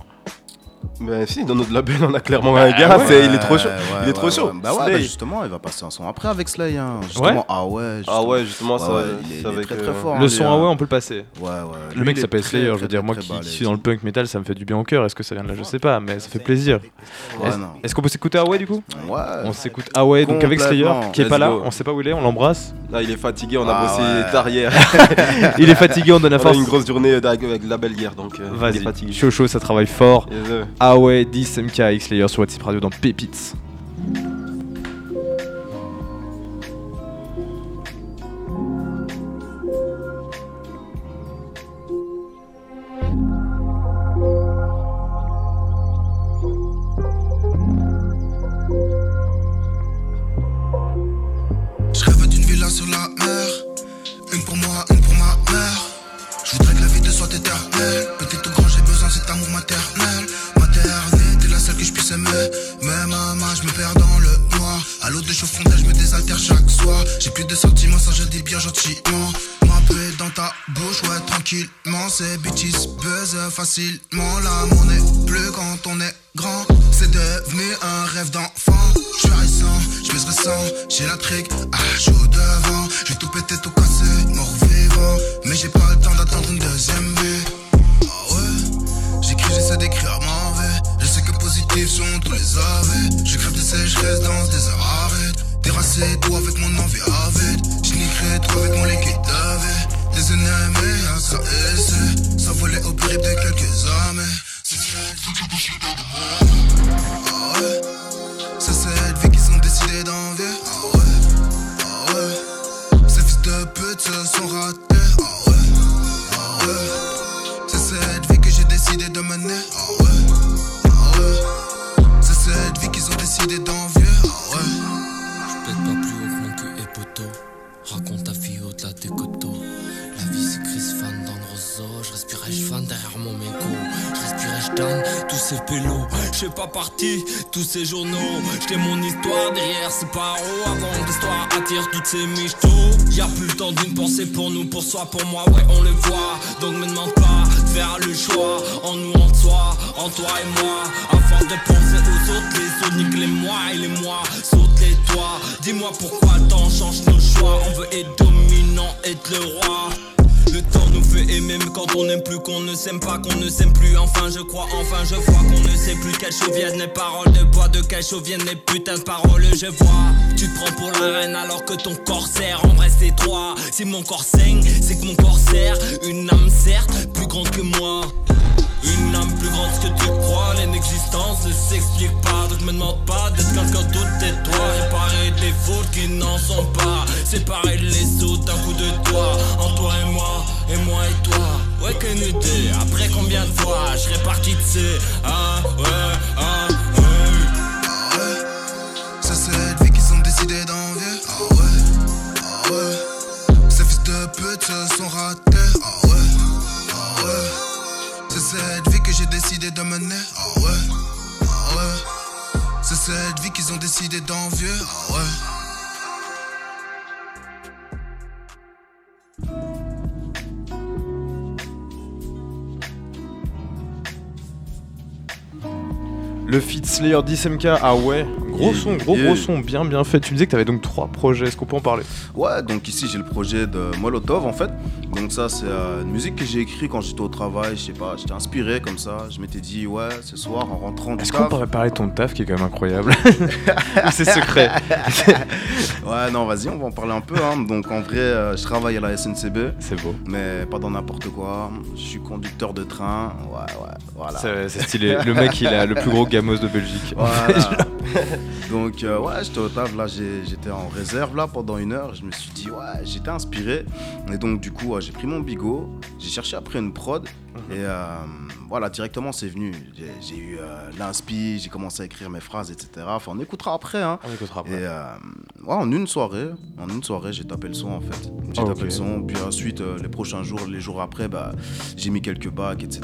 Mais si, dans notre label, on a clairement un Ah gars, ouais. c'est- il est trop chaud. Ouais, il est ouais, trop ouais, chaud. ouais. Bah ouais, bah justement, il va passer un son après avec Slay. Hein. Justement, ah ouais. Ah justement. ouais, justement, ça, Ouais, ouais, il est- c'est il est avec, très euh, très fort. Le hein, son ah hein. ouais, on peut le passer. Ouais, ouais. Le Lui, mec s'appelle très, Slayer, je veux dire, très, moi très qui, suis dans le punk metal, ça me fait du bien au cœur. Est-ce que ça vient de là? Je sais pas, mais ça fait plaisir. Ouais, Est-ce qu'on peut s'écouter Away du coup? Ouais. On s'écoute Away, donc avec Slayer, qui est pas là, on sait pas où il est, on l'embrasse. Là, il est fatigué, on a Ah bossé ouais. tard hier. il est fatigué, on donne la on a force. eu une grosse journée avec, avec la belle hier, donc euh, il est Vas-y, fatigué. chaud chaud, ça travaille fort. Yes, euh, Away, 10 MK, X Slayer sur WhatsApp Radio dans Pépites. Buzz tous ces journaux. J't'ai mon histoire derrière ces barreaux. Avant que l'histoire attire toutes ces michtos. Y'a plus le temps d'une pensée pour nous, pour soi, pour moi, ouais, on le voit. Donc me demande pas de faire le choix. En nous, en toi, en toi et moi. Afin de penser aux autres, les autres, les moi et les moi. Saute les toits. Dis-moi pourquoi temps change nos choix. On veut être dominant, être le roi. Le temps nous fait aimer même quand on n'aime plus, qu'on ne s'aime pas, qu'on ne s'aime plus. Enfin, je crois, enfin, je vois qu'on ne sait plus quelles viennent les paroles de bois, de quelles viennent les putains de paroles. Je vois, tu te prends pour la reine alors que ton corps sert. En c'est toi. Si mon corps saigne, c'est que mon corps sert. Une âme, certes, plus grande que moi. Grande que tu crois, l'inexistence ne s'explique pas. Donc me demande pas d'être quelqu'un d'autre, tais-toi. Réparer des fautes qui n'en sont pas. Séparer les autres d'un coup de toi. En toi et moi, et moi et toi. Ouais, qu'une idée. Après combien de fois je parti de ces. Ah, ouais. J'ai décidé de mener. Ah ouais, ah ouais. C'est cette vie qu'ils ont décidé d'envier. Ah ouais. Le feat Slayer 10MK, ah ouais, gros son, gros gros son, bien bien fait. Tu me disais que t'avais donc trois projets, est-ce qu'on peut en parler? Ouais, donc ici j'ai le projet de Molotov en fait. Donc ça, c'est euh, une musique que j'ai écrite quand j'étais au travail. Je sais pas, j'étais inspiré comme ça. Je m'étais dit, ouais, ce soir, en rentrant du Est-ce qu'on pourrait parler de ton taf qui est quand même incroyable C'est secret. Ouais, non, vas-y, on va en parler un peu. hein. Donc en vrai, euh, je travaille à la SNCB, C'est beau. mais pas dans n'importe quoi. Je suis conducteur de train. Ouais, ouais, voilà. C'est c'est stylé. Le mec, il a le plus gros gamos de Belgique. Voilà. Donc euh, ouais, j'étais au taf, là j'étais en réserve là pendant une heure, je me suis dit ouais, j'étais inspiré. Et donc du coup, j'ai pris mon bigot, j'ai cherché après une prod et euh, voilà, directement c'est venu. J'ai- eu euh, l'inspi, j'ai commencé à écrire mes phrases, etc. Enfin, on écoutera après hein. On écoutera Et après. euh, ouais, en une soirée, en une soirée, j'ai tapé le son en fait. J'ai Ah, tapé le son, puis ensuite les prochains jours, les jours après, bah, j'ai mis quelques bacs, etc.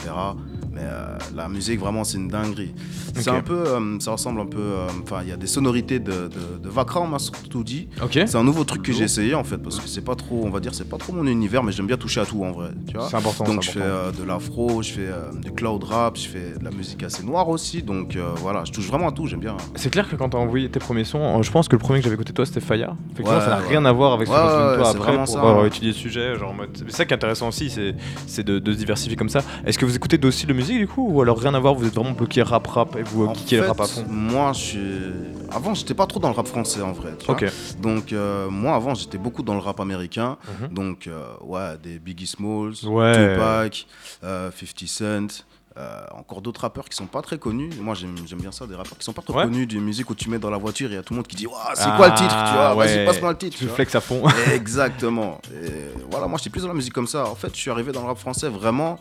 Mais euh, la musique vraiment c'est une dinguerie. C'est un peu, euh, ça ressemble un peu, euh, enfin il y a des sonorités de, de, de Vakra, on m'a surtout dit. C'est un nouveau truc que j'ai essayé en fait parce que c'est pas trop, on va dire, c'est pas trop mon univers, mais j'aime bien toucher à tout en vrai. C'est important. Donc je fais de l'afro, je fais du cloud rap, je fais de la musique assez noire aussi. Donc voilà, je touche vraiment à tout, j'aime bien. C'est clair que quand t'as envoyé tes premiers sons, je pense que le premier que j'avais écouté toi c'était Fire. Effectivement, Ouais, ça n'a ouais. rien à voir avec ce que Ouais, tu toi après pour ça, avoir étudié le sujet. Genre. C'est ça qui est intéressant aussi, c'est de, de se diversifier comme ça. Est-ce que vous écoutez aussi de musique du coup Ou alors rien à voir, vous êtes vraiment bloqué rap rap et vous euh, En kickez le rap à fond Moi, je suis. Avant, j'étais pas trop dans le rap français en vrai. tu vois. Ok. Donc, euh, moi, avant, j'étais beaucoup dans le rap américain. Mhm. Donc, euh, ouais, des Biggie Smalls, Ouais. Tupac, euh, 50 Cent. Euh, encore d'autres rappeurs qui sont pas très connus. Moi, j'aime bien ça, des rappeurs qui sont pas trop Ouais. connus, des musiques où tu mets dans la voiture et il y a tout le monde qui dit Ouah, c'est Ah, quoi le titre Tu vois, ouais. vas-y, passe-moi le titre. Tu tu vois. flex à fond. Exactement. Et voilà, moi j'étais plus dans la musique comme ça. En fait, je suis arrivé dans le rap français vraiment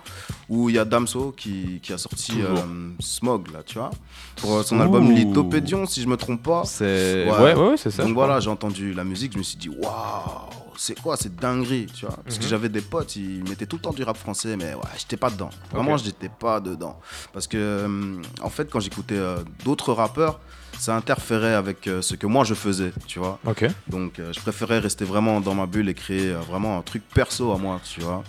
où il y a Damso qui, qui a sorti euh, Smog, là, tu vois, pour euh, son Ouh. album Lithopédion, si je me trompe pas. C'est. Ouais. Ouais, ouais, ouais, c'est ça. Donc voilà, j'ai entendu la musique, je me suis dit waouh, c'est quoi cette dinguerie, tu vois? Parce que Mhm. j'avais des potes, ils mettaient tout le temps du rap français, mais ouais, j'étais pas dedans. Vraiment, Ok. j'étais pas dedans. Parce que euh, en fait, quand j'écoutais euh, d'autres rappeurs, ça interférait avec euh, ce que moi je faisais, tu vois? crois. Ok. Donc je préférais rester vraiment dans ma bulle et créer vraiment un truc perso à moi, tu vois?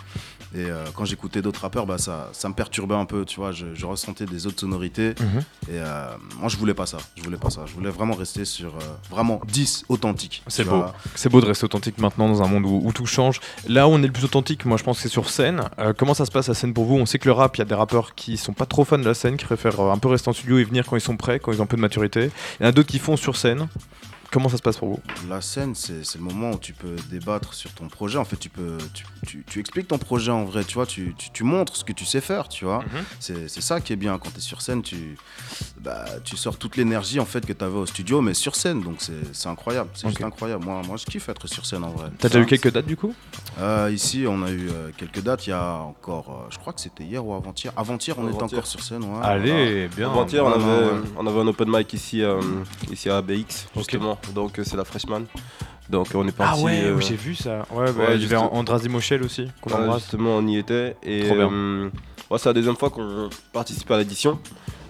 Et euh, quand j'écoutais d'autres rappeurs, bah, ça, ça me perturbait un peu, tu vois. Je, je ressentais des autres sonorités. Mhm. Et euh, moi, je voulais pas ça. Je voulais pas ça. Je voulais vraiment rester sur euh, vraiment 10 authentiques. C'est beau. C'est beau de rester authentique maintenant dans un monde où, où tout change. Là où on est le plus authentique, moi je pense que c'est sur scène. Comment ça se passe la scène pour vous? On sait que le rap, il y a des rappeurs qui sont pas trop fans de la scène, qui préfèrent un peu rester en studio et venir quand ils sont prêts, quand ils ont un peu de maturité. Il y en a d'autres qui font sur scène. Comment ça se passe pour vous? La scène, c'est le moment où tu peux débattre sur ton projet. En fait, tu peux, tu, tu- tu expliques ton projet en vrai, tu vois. Tu, tu- tu montres ce que tu sais faire, tu vois. Mhm. C'est c'est ça qui est bien quand tu es sur scène. Tu, bah, tu sors toute l'énergie en fait que tu avais au studio, mais sur scène. Donc c'est incroyable. C'est juste incroyable. Moi, moi, je kiffe être sur scène en vrai. T'as déjà eu quelques dates du coup? Euh, ici, on a eu euh, quelques dates. Il y a encore, euh, je crois que c'était hier ou avant-hier. Avant-hier, on était Avant-hier. encore sur scène. ouais. Allez, bien. Avant-hier, on, avait, ouais. on avait un open mic ici, euh, ici à ABX, Ok. justement. Donc, euh, c'est la Freshman. Donc, on est Ah parti. ouais, euh, j'ai vu ça. Ouais, bah, ouais, juste- Andras aussi, qu'on Ouais, justement, on y était. Et Trop bien. euh, ouais, c'est la deuxième fois qu'on participe à l'édition.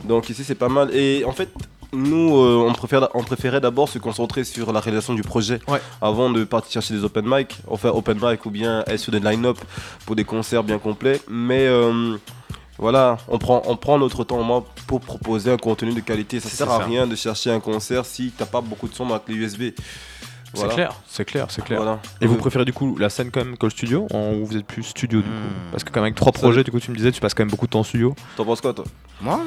Donc ici, c'est pas mal. Et en fait, nous, euh, on, préfère, on préférait d'abord se concentrer sur la réalisation du projet Ouais. avant de partir chercher des open mic. Enfin, open mic ou bien être sur des line-up pour des concerts bien complets. Mais euh, voilà, on prend, on prend notre temps moi, pour proposer un contenu de qualité. Ça sert à ça. rien de chercher un concert si t'as pas beaucoup de son dans la clé USB. C'est clair, c'est clair, c'est clair. Voilà. Et vous préférez du coup la scène quand même que le studio en- ou vous êtes plus studio du coup Hmm. Parce que quand même avec trois projets, du coup tu me disais, tu passes quand même beaucoup de temps en studio. T'en penses quoi, toi? Moi?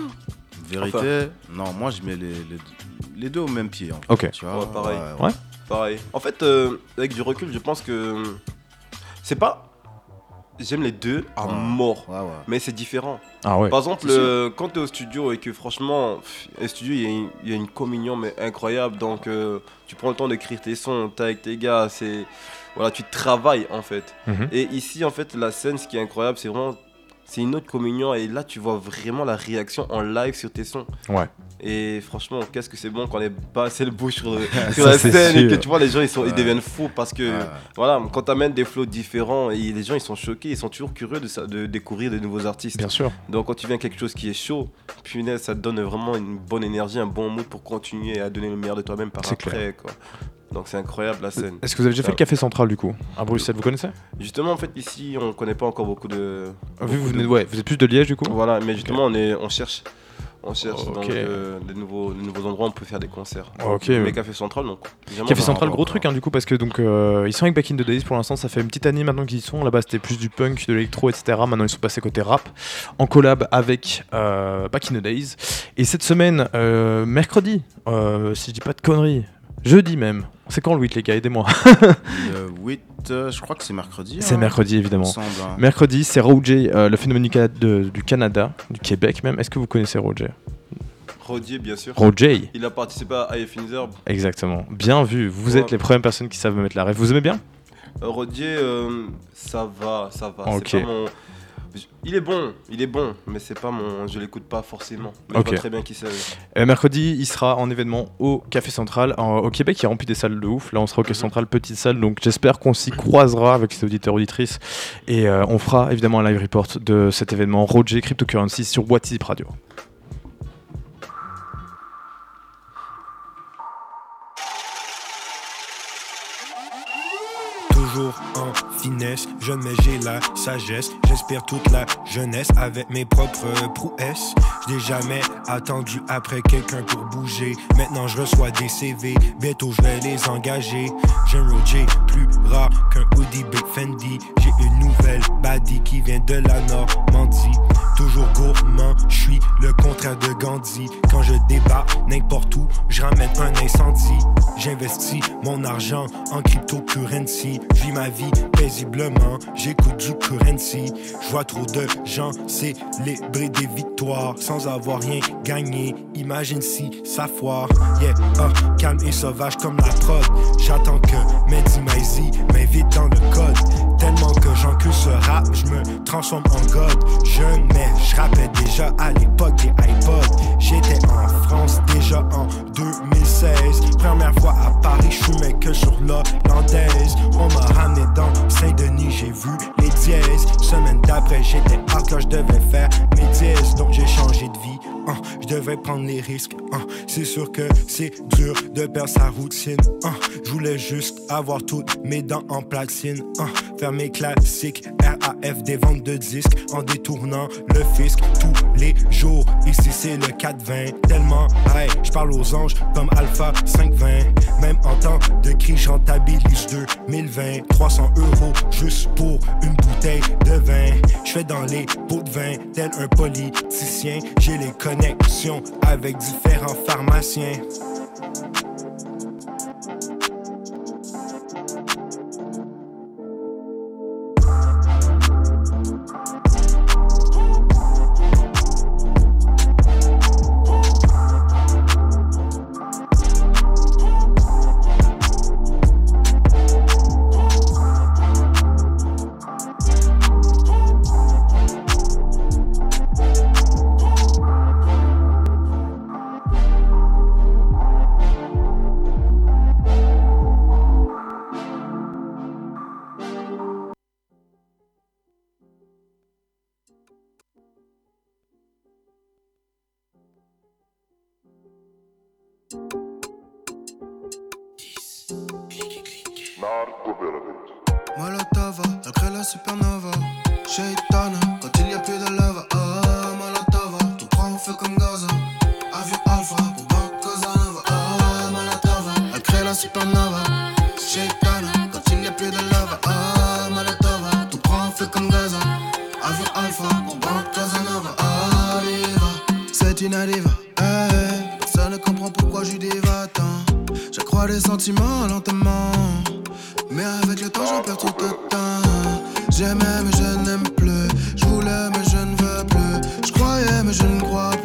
Vérité, non, moi je mets les, les, les deux au même pied. en fait, Ok. Tu vois, Ouais, pareil. Ouais. Pareil. En fait, euh, avec du recul, je pense que c'est pas. J'aime les deux à Ouais. mort, Ouais, ouais. mais c'est différent. Ah ouais. Par exemple, euh, quand tu es au studio et que franchement, un studio, il y, a une- il y a une communion mais incroyable. Donc, euh, tu prends le temps d'écrire tes sons, t'es avec tes gars, c'est. Voilà, tu travailles en fait. Mhm. Et ici, en fait, la scène, ce qui est incroyable, c'est vraiment. C'est une autre communion et là, tu vois vraiment la réaction en live sur tes sons. Ouais. Et franchement, qu'est-ce que c'est bon quand on est passé le bouche sur, la scène et que tu vois les gens ils, sont, ils Ouais. deviennent fous parce que Ouais. voilà quand t'amènes des flows différents et les gens ils sont choqués ils sont toujours curieux de, découvrir de nouveaux artistes. Bien sûr. donc quand tu viens quelque chose qui est chaud punaise ça te donne vraiment une bonne énergie un bon mood pour continuer à donner le meilleur de toi-même par après quoi. Donc c'est incroyable la scène. Est-ce que vous avez déjà fait le café central du coup? À Bruxelles, vous connaissez? Justement en fait ici on connaît pas encore beaucoup de Vu, vous beaucoup venez de- de- ouais, vous êtes plus de Liège du coup? Voilà mais justement on est on cherche On cherche Ok. donc euh, des, nouveaux, endroits où on peut faire des concerts. Ok. Mais Café Central, donc. Café Central, gros truc hein, du coup parce que donc euh, ils sont avec Back in the Days pour l'instant, ça fait une petite année maintenant qu'ils y sont. Là-bas c'était plus du punk, de l'électro, etc. Maintenant ils sont passés côté rap en collab avec euh, Back in the Days. Et cette semaine, euh, mercredi, euh, si je dis pas de conneries, jeudi même. C'est quand le 8 les gars, aidez-moi. Le 8, euh, je crois que c'est mercredi. C'est hein, mercredi évidemment. semble, hein. Mercredi, c'est Roger, euh, le phénomène du, Cana- de- du Canada, du Québec même. Est-ce que vous connaissez Roger? Rodier, bien sûr. Roger, Il a participé à IF Herb. exactement. Bien vu. Vous Ouais. êtes les premières personnes qui savent me mettre la rêve. Vous aimez bien? Rodier, euh, ça va, ça va. Ok. C'est pas mon... Il est bon, il est bon, mais c'est pas mon. Je l'écoute pas forcément. Mais Ok. je vois très bien qui c'est. Euh, mercredi, il sera en événement au Café Central. En- au Québec, il remplit des salles de ouf. Là, on sera au Café Central, petite salle. Donc, j'espère qu'on s'y croisera avec ses auditeurs, auditrices. Et euh, on fera évidemment un live report de cet événement Roger Cryptocurrency sur WhatsApp Radio. Toujours en finesse, jeune j'ai la sagesse. J'espère toute la jeunesse avec mes propres prouesses. Je n'ai jamais attendu après quelqu'un pour bouger. Maintenant je reçois des CV, bientôt je vais les engager. J'ai un Roger plus rare qu'un hoodie Big Fendi. J'ai une nouvelle baddie qui vient de la Normandie. Toujours gourmand, je suis le contraire de Gandhi. Quand je débat n'importe où, je ramène un incendie. J'investis mon argent en cryptocurrency. Je vis ma vie paisiblement, j'écoute du currency. Je vois trop de gens célébrer des victoires sans avoir rien gagné. Imagine si ça foire. Yeah, ah, calme et sauvage comme la prod. J'attends que Mehdi Maizi m'invite dans le code. Tellement que j'encule ce rap, je me transforme en god. Jeune, mais je rappelle déjà à l'époque des iPods. J'étais en France déjà en 2016. Première fois à Paris, je fumais que sur l'hollandaise. On m'a ramené dans Saint-Denis, j'ai vu les dièses. Semaine d'après, j'étais hardcore, je devais prendre les risques. hein. C'est sûr que c'est dur de perdre sa routine. hein. Je voulais juste avoir toutes mes dents en platine. hein. Faire mes classiques RAF des ventes de disques en détournant le fisc tous les jours. Ici c'est le 420. Tellement hey, je parle aux anges comme Alpha 520. Même en temps de crise, je rentabilise 2020. 300 euros juste pour une bouteille de vin. Je fais dans les pots de vin tel un politicien. J'ai les connexions avec différents pharmaciens. 花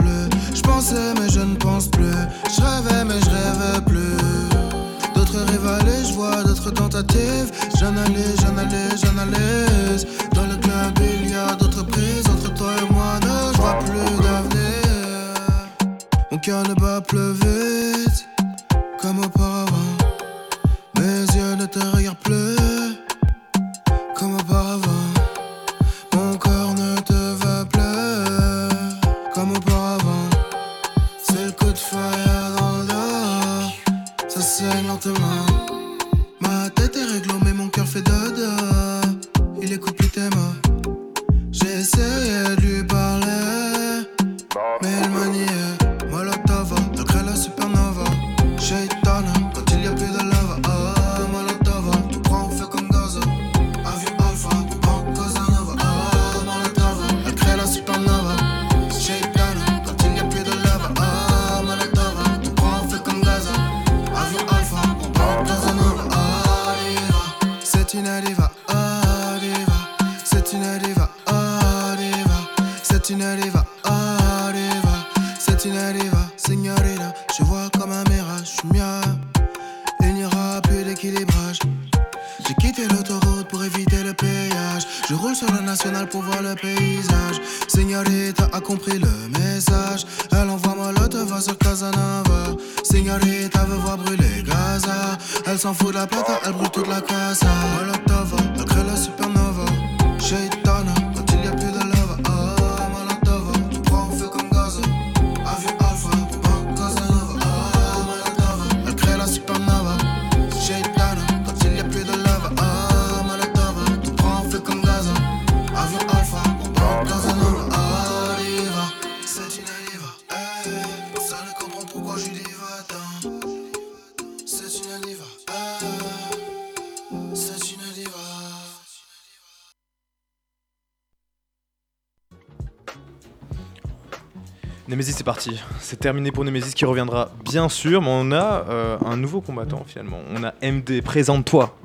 Nemesis, c'est parti. C'est terminé pour Nemesis qui reviendra bien sûr, mais on a euh, un nouveau combattant finalement. On a MD, présente-toi.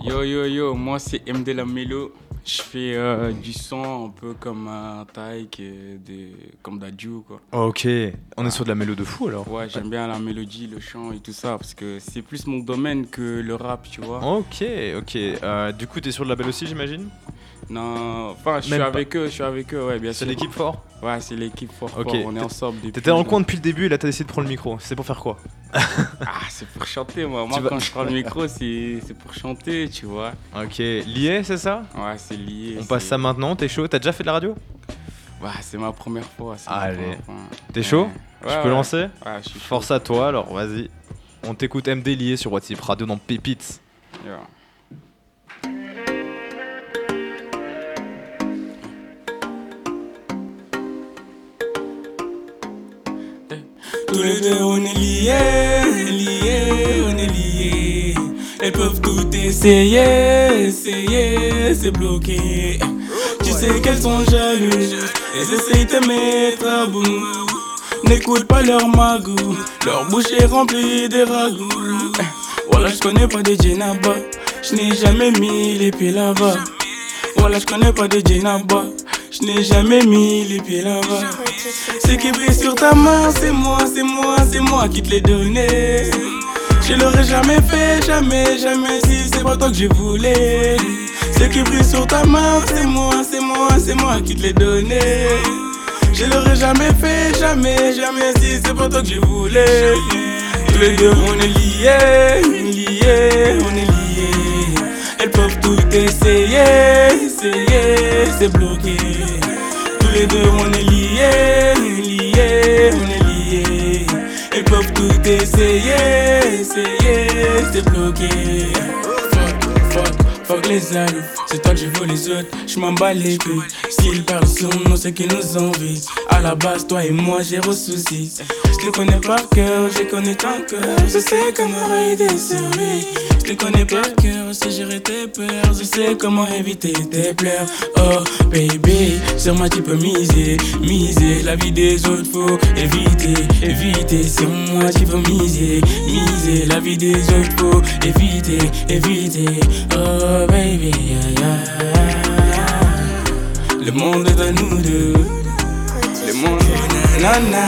Yo yo yo, moi c'est MD la Mélo. Je fais euh, du son un peu comme un Taïk, et des- comme Dadju quoi. Ok, on est sur de la mélodie de fou alors. Ouais, j'aime bien la mélodie, le chant et tout ça parce que c'est plus mon domaine que le rap, tu vois. Ok, ok. Euh, du coup, t'es sur le label aussi, j'imagine? Non, enfin, je suis pas. avec eux, je suis avec eux, ouais, bien sûr. C'est l'équipe fort Ouais, c'est l'équipe fort, Ok. fort, on est ensemble depuis. T'étais dans le coin depuis le début et là t'as décidé de prendre le micro. C'est pour faire quoi? Ah, c'est pour chanter, moi. Moi, Tu vas- quand je prends le micro, c'est c'est pour chanter, tu vois. Ok, lié, c'est ça? Ouais, c'est lié. On passe ça maintenant, t'es chaud? T'as déjà fait de la radio? Ouais, c'est ma première fois. c'est ma Allez. première fois. T'es chaud? Ouais, Je peux ouais. lancer? Ouais, je suis chaud. Force à toi alors, vas-y. On t'écoute MD lié sur WhatsApp Radio dans Pépites. Yeah. Tous les deux on est liés, liés, on est liés. Elles peuvent tout essayer, essayer, c'est bloqué. Tu sais qu'elles sont jalouses, elles essayent de te mettre à bout. N'écoute pas leur magou, leur bouche est remplie de ragoûts. Voilà, je connais pas de Djenaba, je n'ai jamais mis les pieds là-bas. Voilà, je connais pas de Djenaba, je n'ai jamais mis les pieds là-bas. Ce qui brille sur ta main, c'est moi, c'est moi, c'est moi qui te l'ai donné. Je l'aurais jamais fait, jamais, jamais si c'est pas toi que je voulais. Ce qui brille sur ta main, c'est moi, c'est moi, c'est moi qui te l'ai donné. Je l'aurais jamais fait, jamais, jamais si c'est pas toi que je voulais. Tous les deux on est liés, liés, on est liés. Tout essayer, essayer, c'est bloqué. Tous les deux on est liés, liés, on est liés. Elles peuvent tout essayer, essayer, c'est bloqué. Fuck, fuck, fuck les alous. C'est toi que je veux les autres, je m'en bats les couilles. S'ils parlent sur nous, c'est qu'ils nous envient. À la base, toi et moi, j'ai soucis. Je te connais par cœur, je connais ton cœur. Je sais comment aider sur lui. Je te connais par cœur, je sais gérer tes peurs. Je sais comment éviter tes pleurs. Oh, baby, sur moi tu peux miser, miser. La vie des autres, faut éviter, éviter. Sur moi tu peux miser, miser. La vie des autres, faut éviter, éviter. Oh, baby, yeah. Le monde est à nous deux. Le monde est nanana.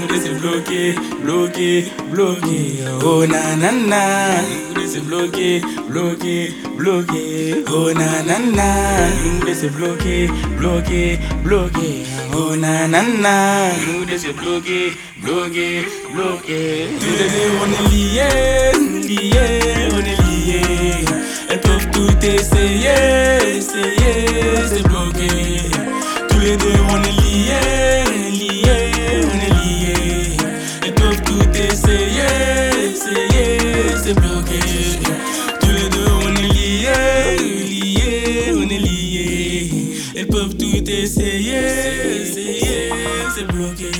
Nous laisser bloquer, bloquer, bloquer. Oh nanana. Nous laisser bloquer, bloquer, bloquer. Oh nanana. Nous laisser bloquer, bloquer, bloquer. Oh nanana. Nous laisser bloquer, bloquer, bloquer. Tous les deux on est liés, liés, on est liés. Elles peuvent tout essayer, essayer, c'est bloqué. Tous les deux on est liés, liés, c'est bloqué. Tous les deux on est liés, liés, on est liés. Elles peuvent tout essayer, essayer, c'est bloqué.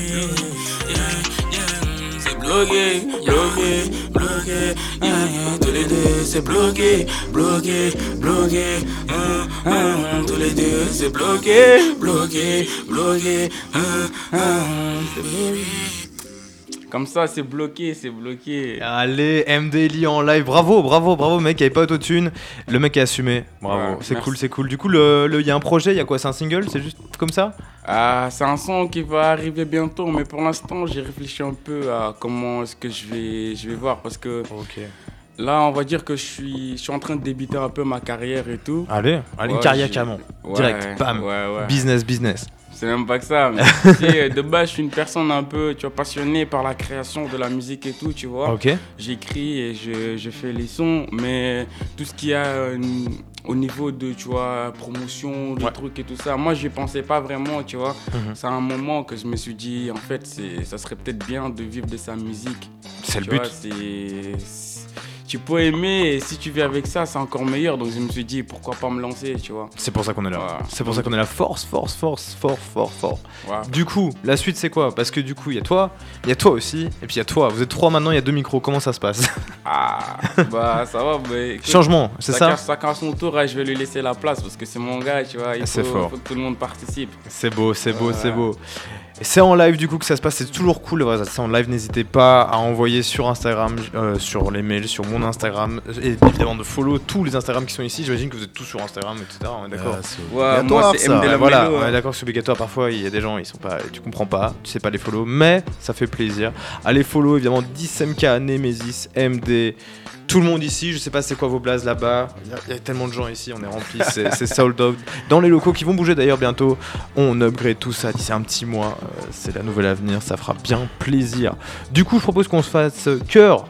C'est bloqué, bloqué, bloqué. Tous les deux, c'est bloqué, bloqué, bloqué. Ah, ah, tous les deux, c'est bloqué, bloqué, bloqué. Ah, c'est bloqué. Comme ça, c'est bloqué, c'est bloqué. Allez, MDLI en live, bravo, bravo, bravo, mec, il avait pas autotune. Le mec a assumé, bravo, Ouais, c'est cool, c'est cool. Du coup, il le, le- y a un projet, il y a quoi C'est un single C'est juste comme ça? Ah, c'est un son qui va arriver bientôt, mais pour l'instant, j'ai réfléchi un peu à comment est-ce que je vais, je vais voir parce que là, on va dire que je suis, je suis en train de débuter un peu ma carrière et tout. Allez, allez, une carrière carrément. Ouais, Direct, bam. ouais. Business, business. C'est même pas que ça. Mais tu sais, de base, je suis une personne un peu, tu vois, passionnée par la création de la musique et tout, tu vois. Ok. J'écris et je, je fais les sons, mais tout ce qu'il y a euh, au niveau de, tu vois, promotion, de trucs et tout ça, moi, je pensais pas vraiment, tu vois. Mhm. C'est un moment que je me suis dit, en fait, c'est, ça serait peut-être bien de vivre de sa musique. C'est le but. c'est- tu peux aimer et si tu vis avec ça, c'est encore meilleur. Donc je me suis dit, pourquoi pas me lancer, tu vois. C'est pour ça qu'on est là. Voilà. C'est pour ça qu'on est là. Force, force, force, fort, fort, fort. Voilà. Du coup, la suite c'est quoi? Parce que du coup, il y a toi, il y a toi aussi, et puis il y a toi. Vous êtes trois maintenant, il y a deux micros. Comment ça se passe? Ah, bah ça va. mais écoute, Changement, c'est ça? chacun- son tour, et je vais lui laisser la place parce que c'est mon gars, tu vois. Il faut, fort. faut que tout le monde participe. C'est beau, c'est beau, c'est beau. C'est en live du coup que ça se passe, c'est toujours cool. C'est en live, n'hésitez pas à envoyer sur Instagram, euh, sur les mails, sur mon Instagram, et évidemment de follow tous les Instagrams qui sont ici. J'imagine que vous êtes tous sur Instagram, etc. On est d'accord Ah, moi, c'est Ouais, voilà, on hein. est d'accord que c'est obligatoire. Parfois, il y a des gens, ils sont pas, tu comprends pas, tu sais pas les follow, mais ça fait plaisir. Allez follow évidemment 10MK, Nemesis, MD, tout le monde ici. Je sais pas c'est quoi vos blazes là-bas. Il y a- il y, a tellement de gens ici, on est rempli, c'est c'est sold out. Dans les locaux qui vont bouger d'ailleurs bientôt, on upgrade tout ça d'ici un petit mois. C'est la nouvelle avenir, ça fera bien plaisir. Du coup, je propose qu'on se fasse cœur.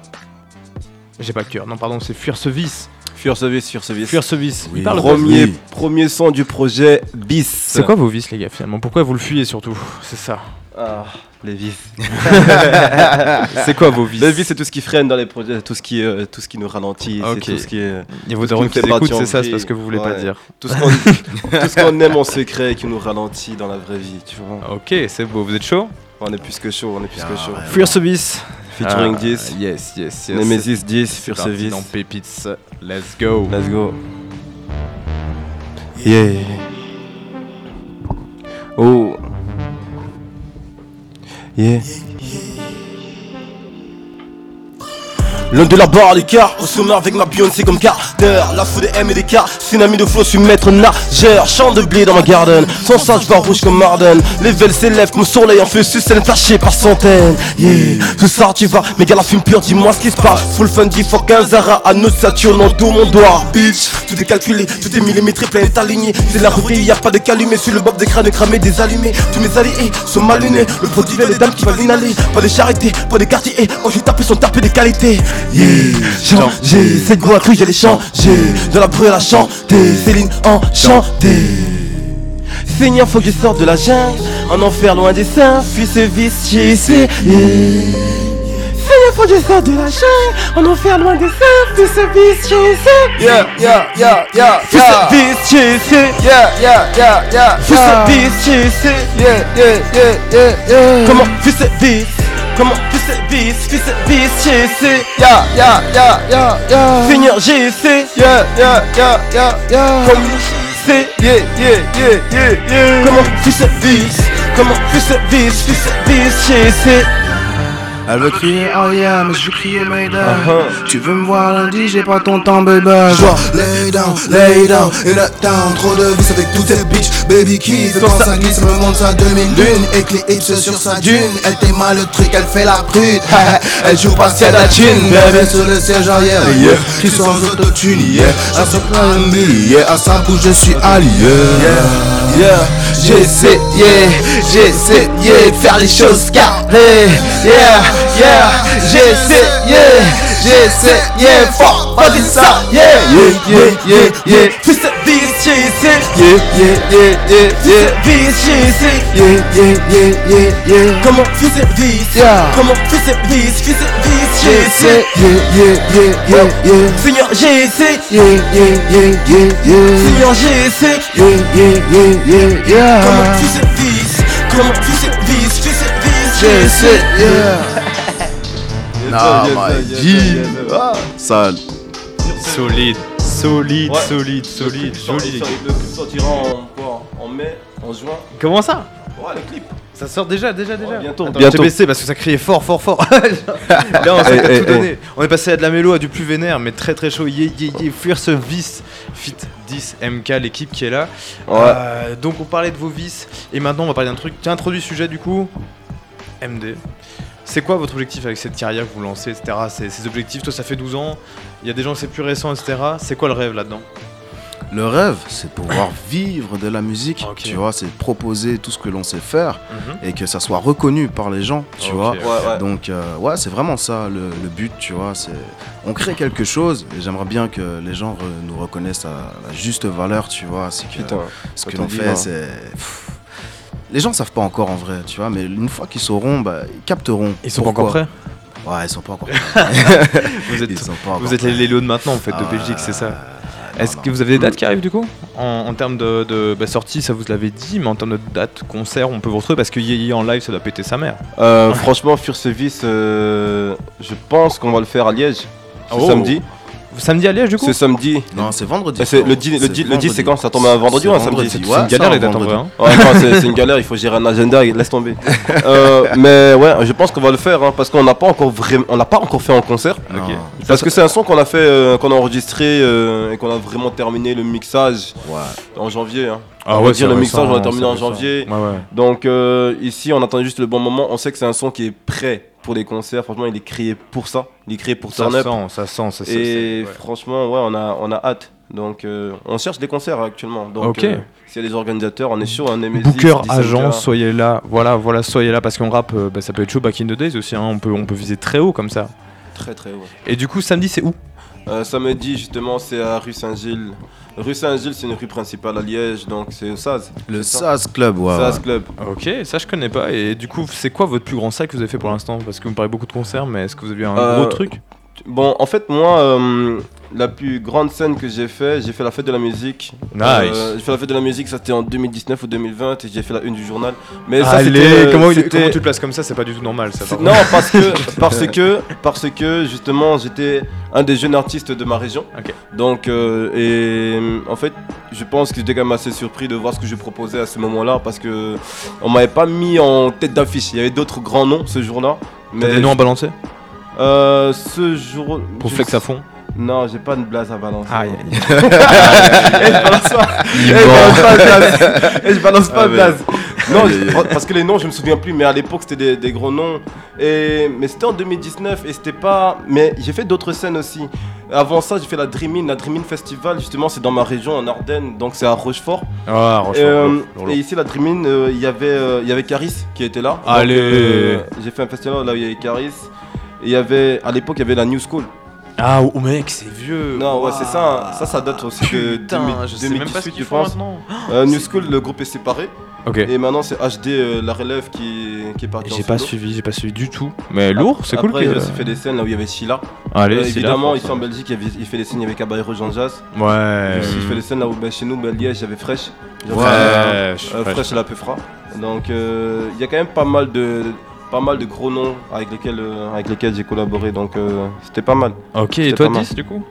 J'ai pas cœur, non pardon, c'est fuir ce vice. Fuir Service, Fuir Service. Fuir ce vice. Oui. Il parle Premier, Oui. premier son du projet BIS. C'est quoi vos vices les gars finalement? Pourquoi vous le fuyez surtout? C'est ça. Ah, les vices. c'est quoi vos vices? Les vices, c'est tout ce qui freine dans les projets, tout ce qui, euh, tout ce qui nous ralentit, Ok. c'est tout ce qui est. Il y a vos darons qui écoutent, c'est ça, c'est parce que vous voulez pas dire. Tout ce qu'on qu'on aime en secret et qui nous ralentit dans la vraie vie, tu vois. Ok, c'est beau. Vous êtes chaud? On est plus que chaud, on est plus que chaud. Carrément. Fuir Service. Featuring Ah, 10. Yes, yes, yes. Nemesis 10, C'est Fuir parti Service. dans Pépites. Let's go. Let's go. Yeah. Oh. Yeah. L'un de la barre des cars, au sommet avec ma Beyoncé comme Carter. La foule des M et des K, tsunami de flow, je suis maître nageur Champ de blé dans ma garden, sans ça je rouge comme Marden Les veines s'élèvent comme soleil en feu scène flashé par centaines. Yeah, tout ça tu vas, mais gars la fume pure, dis-moi ce qui se passe. Full fundy, fuck un Zara, à notre Saturne en dos mon doigt. Bitch, tout est calculé, tout est millimétré, plein est aligné. C'est la route, y a pas de calumet sur le bob des crânes cramés, des allumés Tous mes alliés sont mal lunés, le produit les dames qui va l'inhaler Pas de charité, pas de quartier, et oh j'ai tapé son tapé des qualités Yeah, changé, c'est quoi cru, j'allais changer. De la bruit à la chanter, Céline enchantée. Seigneur, faut que je sorte de la jungle. En enfer loin des saints, fuis ce vice, j'ai essayé Seigneur, faut que je sorte de la jungle. En enfer loin des saints, fuis ce vice, j'ai essayé Yeah, yeah, yeah, yeah, Fuis ce vice, j'ai essayé Yeah, yeah, yeah, yeah, Fuis ce vice, j'ai essayé Yeah, yeah, yeah, yeah, yeah. Comment? Fuis ce vice. Comment? fuis ce vice, fuis ce vice, j'ai essayé Yeah, yeah, yeah, yeah, yeah. Seigneur, essayé Yeah, yeah, yeah, yeah, yeah. Comme c'est Yeah, yeah, yeah, yeah, yeah. Comment fuis ce vice Comment fuis ce vice, fuis ce vice, j'ai essayé Elle veut crier oh yeah, mais je veux crier Mayday. Uh-huh. Tu veux me voir lundi, j'ai pas ton temps, baby. Vois lay down, lay down, in a town. Trop de vis avec toutes tes bitches. Baby qui fait quand ça glisse, me montre sa demi-lune. Et hips sur sa dune. Elle t'aima le truc, elle fait la prude. elle joue pas si elle a la thune. Bébé sur le siège arrière, yeah. Qui sans autotune, yeah. À plan, yeah. À sa bouche, je suis allié. Yeah, yeah, j'ai essayé de faire les choses carrées. Yeah, yeah, j'ai essayé, j'ai essayé, fort, pas dit ça. Yeah, yeah, yeah, yeah, yeah. Cette vie, j'ai essayé. Yeah, yeah, yeah, yeah, yeah. j'ai essayé. Yeah, yeah, yeah, yeah, yeah. Comment fais cette vie, Yeah. comment fais cette vie, fais cette vie, j'ai Yeah, yeah, yeah, yeah, yeah, yeah. Seigneur, j'ai essayé. Yeah, yeah, yeah, yeah, yeah. Seigneur, j'ai essayé. Yeah, yeah, yeah, yeah, yeah. Comment fais cette vie, comment fais cette vie, j'ai J'ai essayé. essayé, yeah. Nah, my G. Ah, sale. Solide, solide, Ouais. solide, solide, joli. Le clip sortira en, quoi, en mai, en juin. Comment ça Ouais, le clip. Ça sort déjà, déjà, déjà. Ouais, bientôt, Attends, bientôt. j'ai baissé parce que ça criait fort, fort, fort. Là, on s'est Eh, eh, tout donné. On est passé à de la mélo à du plus vénère, mais très très chaud. Yeah, yeah, yeah. Fierce Vice, Fit 10 MK, l'équipe qui est là. Ouais. Euh, donc on parlait de vos vices et maintenant on va parler d'un truc. Tu as introduit le sujet du coup MD. C'est quoi votre objectif avec cette carrière que vous lancez, etc. Ces, ces objectifs, toi ça fait 12 ans, il y a des gens c'est plus récent, etc. C'est quoi le rêve là-dedans? Le rêve, c'est de pouvoir vivre de la musique, tu vois, c'est proposer tout ce que l'on sait faire Mhm. et que ça soit reconnu par les gens, tu vois. Ouais, ouais. Donc euh, ouais, c'est vraiment ça le, le but, tu vois. C'est on crée quelque chose et j'aimerais bien que les gens re- nous reconnaissent à la juste valeur, tu vois. C'est que Putain, ce que l'on fait, hein. c'est les gens savent pas encore en vrai, tu vois. Mais une fois qu'ils sauront, bah, ils capteront. Ils sont pas encore prêts? Ouais, ils sont pas encore prêts. Vous êtes, Ils sont pas vous encore êtes les. Lélo de maintenant en fait, de Ah, Belgique, c'est ça Est-ce que vous avez des dates qui arrivent du coup? En, en termes de, de bah, sortie, ça vous l'avez dit, mais en termes de date, concert, on peut vous retrouver parce que Yéyé en live, ça doit péter sa mère. Euh, franchement, Fur euh, je pense qu'on va le faire à Liège. C'est Oh. samedi. Samedi à Liège du coup C'est samedi. Non, c'est vendredi. C'est le 10, le 10, le 10 c'est quand Ça tombe un vendredi ou un samedi C'est Ouais, une galère un les dates en vrai. c'est une galère, il faut gérer un agenda, et laisse tomber. Euh, mais ouais, je pense qu'on va le faire hein, parce qu'on n'a pas encore vraiment, on l'a pas encore fait en concert. Parce que c'est un son qu'on a fait, euh, qu'on a enregistré euh, et qu'on a vraiment terminé le mixage Ouais. en janvier. hein. Ah on va ouais, dire le mixage, récent, on l'a terminé en janvier. Ouais, ouais. Donc euh, ici, on attend juste le bon moment. On sait que c'est un son qui est prêt pour les concerts. Franchement, il est créé pour ça. Il est créé pour Ça turn up. sent, ça sent, ça sent. Et ouais. franchement, ouais, on a, on a hâte. Donc, euh, on cherche des concerts actuellement. Donc, Ok. euh, s'il y a des organisateurs, on est chaud. Un Nemesis, Booker, 17K. agent, soyez là. Voilà, voilà, soyez là parce qu'on rap, euh, bah, ça peut être chaud back in the days aussi. hein. On, peut, on peut viser très haut comme ça. Très, très haut. Et du coup, samedi, c'est où? Euh, samedi, justement, c'est à rue Saint-Gilles. Rue Saint-Gilles, c'est une rue principale à Liège, donc c'est au SAS. Le. SAS Club, ouais. SAS. Club. Ok, ça je connais pas. Et du coup, c'est quoi votre plus grand sac que vous avez fait pour l'instant? Parce que vous me parlez beaucoup de concerts, mais est-ce que vous avez eu un Euh, gros truc? Bon, en fait, moi, euh, la plus grande scène que j'ai fait, j'ai fait la fête de la musique. Nice. Euh, j'ai fait la fête de la musique, ça c'était en 2019 ou 2020, et j'ai fait la une du journal. Mais ça, Allez, c'était, euh, comment, comment tu te places comme ça C'est pas du tout normal ça. Par Non, parce que, parce que, parce que justement, j'étais un des jeunes artistes de ma région. Ok. Donc, euh, et en fait, je pense que j'étais quand même assez surpris de voir ce que je proposais à ce moment-là, parce que on m'avait pas mis en tête d'affiche. Il y avait d'autres grands noms ce jour-là. T'as des noms à balancer? Euh, ce jour. Pour flex à fond Non, j'ai pas de blase à balancer. Aïe, Eh, je balance pas. Eh, je balance pas de je balance pas de blase. Non, Aïe, aïe, aïe. parce que les noms, je me souviens plus, mais à l'époque, c'était des, des gros noms. Et, mais c'était en 2019 et c'était pas. Mais j'ai fait d'autres scènes aussi. Avant ça, j'ai fait la Dream In. La Dream In Festival, justement, c'est dans ma région, en Ardennes, donc c'est à Rochefort. Ah, Et, euh, et ici, la Dream In, euh, il y avait, euh, il y avait Caris qui était là. Allez. euh, J'ai fait un festival là où il y avait Caris. Et il y avait, à l'époque, il y avait la New School. Ah, oh mec, c'est vieux. Non, ouais, c'est ça. hein. Ça, ça date aussi de Putain, 2000 je sais même pas ce 2018, qu'ils je font pense. maintenant. Euh, New School, le groupe est séparé. Ok. Et maintenant, c'est HD, euh, la relève, qui, qui est partie J'ai pas solo. suivi, j'ai pas suivi du tout. Mais lourd, c'est cool. Après, j'ai aussi fait des scènes là où il y avait Sheila. Allez, Euh, évidemment, ici en Belgique, il, y avait- il fait des scènes avec Caballero Jean Jazz. Ouais. Aussi fait des scènes là où ben, chez nous, ben, Liège, j'avais Fresh. Ouais, Fresh, et la Peufra. Donc, il y a quand même pas mal de. Pas mal de gros noms avec lesquels, euh, avec lesquels j'ai collaboré, donc euh, c'était pas mal. Ok, et toi, pas mal. 10 du coup?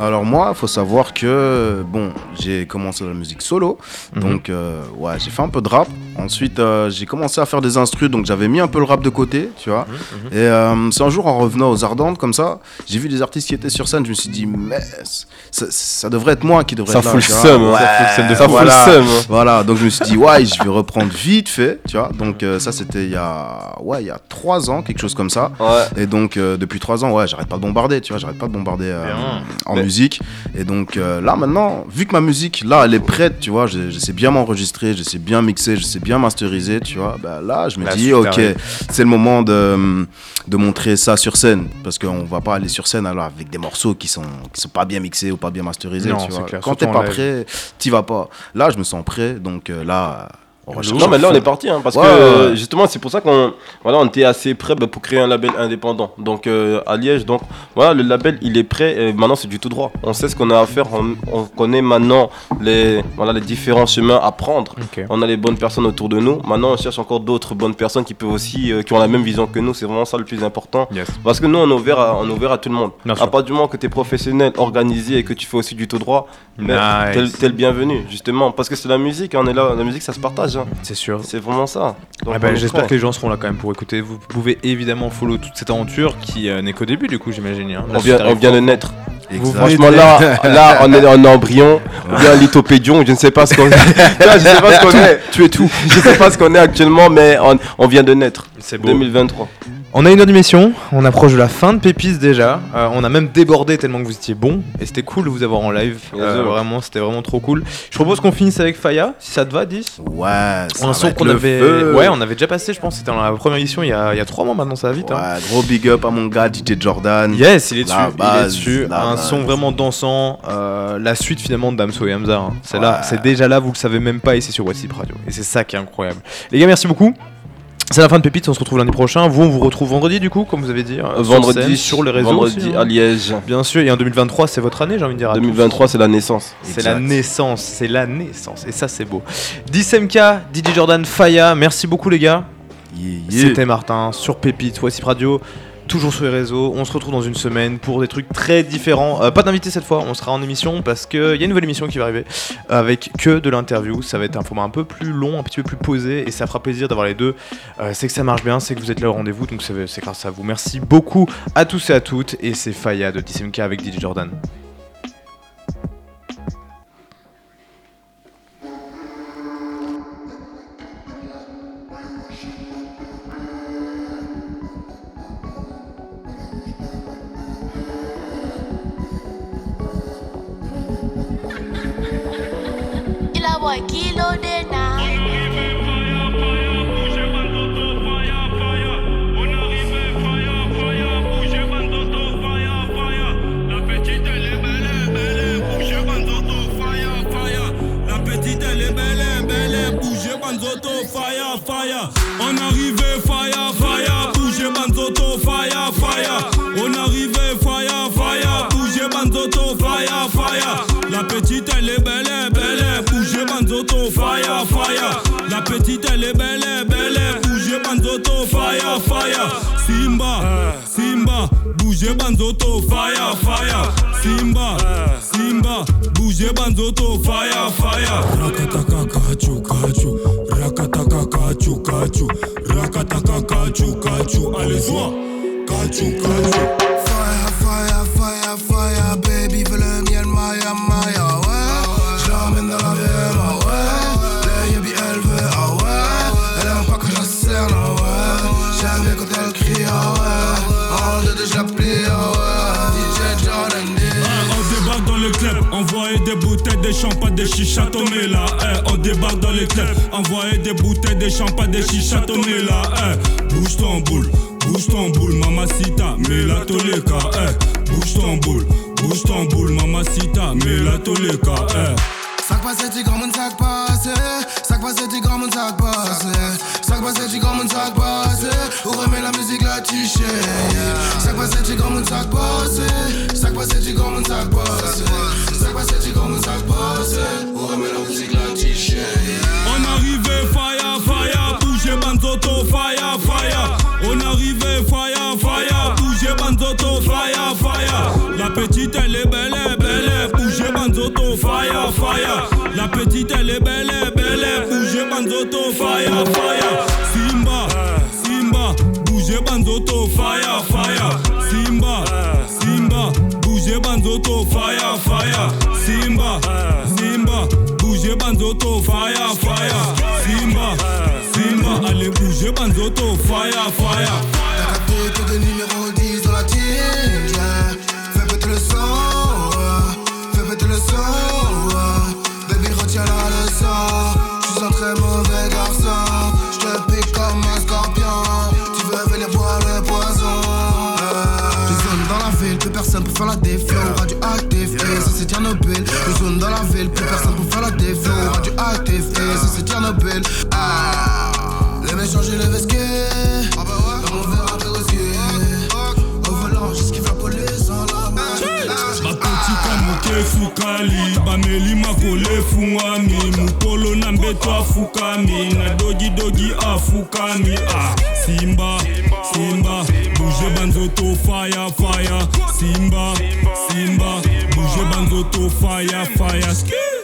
Alors moi, faut savoir que bon, j'ai commencé la musique solo, Mhm. donc euh, ouais, j'ai fait un peu de rap. Ensuite, euh, j'ai commencé à faire des instrus, donc j'avais mis un peu le rap de côté, tu vois. Mhm, Et euh, c'est un jour en revenant aux Ardentes comme ça, j'ai vu des artistes qui étaient sur scène, je me suis dit mais ça, ça devrait être moi qui devrais Ça être là. seum, hein. Ouais, Ça fout le seum voilà. Ça fout le seum, hein. Voilà, donc je me suis dit ouais, je vais reprendre vite fait, tu vois. Donc euh, ça c'était il y a ouais, il y a trois ans, quelque chose comme ça. Ouais. Et donc depuis trois ans, ouais, j'arrête pas de bombarder, tu vois, j'arrête pas de bombarder en Mais- musique. Et donc là maintenant, vu que ma musique là, elle est prête, tu vois, je, je sais bien m'enregistrer, je sais bien mixer, je sais bien masteriser, tu vois. Bah là, je me dis ok, c'est le moment de de montrer ça sur scène, parce qu'on va pas aller sur scène alors avec des morceaux qui sont qui sont pas bien mixés ou pas bien masterisés, Non, tu vois. clair, Quand t'es pas prêt, t'y vas pas. Là, je me sens prêt, donc euh, là. Non, mais là, on est parti, hein, parce Ouais, que ouais, euh, ouais. justement, c'est pour ça qu'on voilà, on était assez prêt bah, pour créer un label indépendant. Donc, euh, à Liège, donc voilà, le label, il est prêt. Et maintenant, c'est du tout droit. On sait ce qu'on a à faire. On, on connaît maintenant les, voilà, les différents chemins à prendre. On a les bonnes personnes autour de nous. Maintenant, on cherche encore d'autres bonnes personnes qui peuvent aussi, euh, qui ont la même vision que nous. C'est vraiment ça le plus important. Yes. Parce que nous, on est ouvert à, on est ouvert à tout le monde. Bien à sûr. du moment que tu es professionnel, organisé et que tu fais aussi du tout droit, Nice. t'es le- bienvenu, justement. Parce que c'est la musique, hein, on est là, la musique, ça se partage. C'est sûr. C'est vraiment ça. Ouais, bah, J'espère que les gens seront là quand même pour écouter. Vous pouvez évidemment follow toute cette aventure qui euh, n'est qu'au début, du coup, j'imagine. hein. On vient, on arrive vient de naître. Vous Franchement, là, là, on est en embryon, ou bien lithopédion, je ne sais pas ce qu'on est. Là, je sais pas ce qu'on est. Tu es tout. Je sais pas ce qu'on est actuellement, mais on, on vient de naître. C'est beau. 2023. On a une heure d'émission, on approche de la fin de Pépis déjà. Euh, on a même débordé tellement que vous étiez bon et c'était cool de vous avoir en live. Euh, vraiment, c'était vraiment trop cool. Je propose qu'on finisse avec Faya, si ça te va, 10 Ouais, ça Un va son être qu'on le avait. feu. Ouais, on avait déjà passé, je pense. C'était dans la première édition il y a, il y a mois maintenant, ça va vite. hein. Ouais, gros big up à mon gars DJ Jordan. Yes, il est dessus. Il est dessus. Un base. son vraiment dansant. euh, la suite finalement de Damso et Hamza. hein. C'est là, c'est déjà là, vous le savez même pas, et c'est sur WhatsApp Radio. Et c'est ça qui est incroyable. Les gars, merci beaucoup. C'est la fin de Pépite, on se retrouve lundi prochain. Vous, on vous retrouve vendredi du coup, comme vous avez dit. euh, sur Vendredi, scène, sur les réseaux. vendredi aussi, hein. à Liège. Bien sûr, et en 2023, c'est votre année, j'ai envie de dire. à tous. 2023, c'est la naissance. C'est la naissance, c'est la naissance, et ça c'est beau. 10MK, DJ Jordan, Faya, merci beaucoup les gars. Yeah, yeah. C'était Martin sur Pépite, Voici Radio, toujours sur les réseaux. On se retrouve dans une semaine pour des trucs très différents. Euh, pas d'invité cette fois, on sera en émission parce qu'il y a une nouvelle émission qui va arriver avec que de l'interview. Ça va être un format un peu plus long, un petit peu plus posé et ça fera plaisir d'avoir les deux. Euh, c'est que ça marche bien, c'est que vous êtes là au rendez-vous, donc c'est grâce à vous. Merci beaucoup à tous et à toutes. Et c'est Faya de 10MK avec DJ Jordan. Elle bougez Banzoto, fire, fire. Petite elle est belle, belle, elle bougez Banzoto, fire, fire. Simba, Simba, bougez Banzoto, fire, fire. Simba, Simba, bougez Banzoto, fire, fire. Rakataka kachu kachu, rakataka kachu kachu, rakataka kachu kachu. Allez, sois, kachu kachu. Fire, fire, fire, fire, baby, veux des des champagnes, des là. On débarque dans le club, envoyer des bouteilles, des champagnes, des là. eh. Bouge ton boule, bouge ton boule, mamacita, mets la toleka. eh. Bouge ton boule, bouge ton boule, mamacita, mets la toleka. eh. Sac passé, tu comme un sac passé. Sac passé, tu comme un sac passé. Sac passé, tu comme un sac passé. Ouvre-moi la musique là, tu sais. Sac passé, tu comme un sac passé. Sac passé, tu comme un sac passé. Sac passé, tu comme un sac passé. Ouvre-moi la musique tu sais. On arrivait, fire, fire, bougez Banzoto, fire, fire. On arrivait, fire, fire, bougez Banzoto, fire, fire. La petite elle La petite elle est belle, belle, elle bougez Banzoto, fire, fire. Simba, Simba, bougez Banzoto, fire, fire. Simba, Simba, bougez Banzoto, fire, fire. Simba, Simba, bougez Banzoto, fire, fire. Simba, Simba, allez bouger Banzoto, fire, fire. Tchernobyl. Zone dans la ville, plus personne pour faire la défaut. Radioactif, et ça c'est Tchernobyl. Ah, les méchants, j'ai les vesquets. Dans mon verre à Au volant, j'esquive la police en la efukali bameli makolo efungwami mokolo na mbeto afukami na dogidogi afukami ah, simba simba. Bouge banzoto faya faya. Simba simba bouge banzoto faya faya ski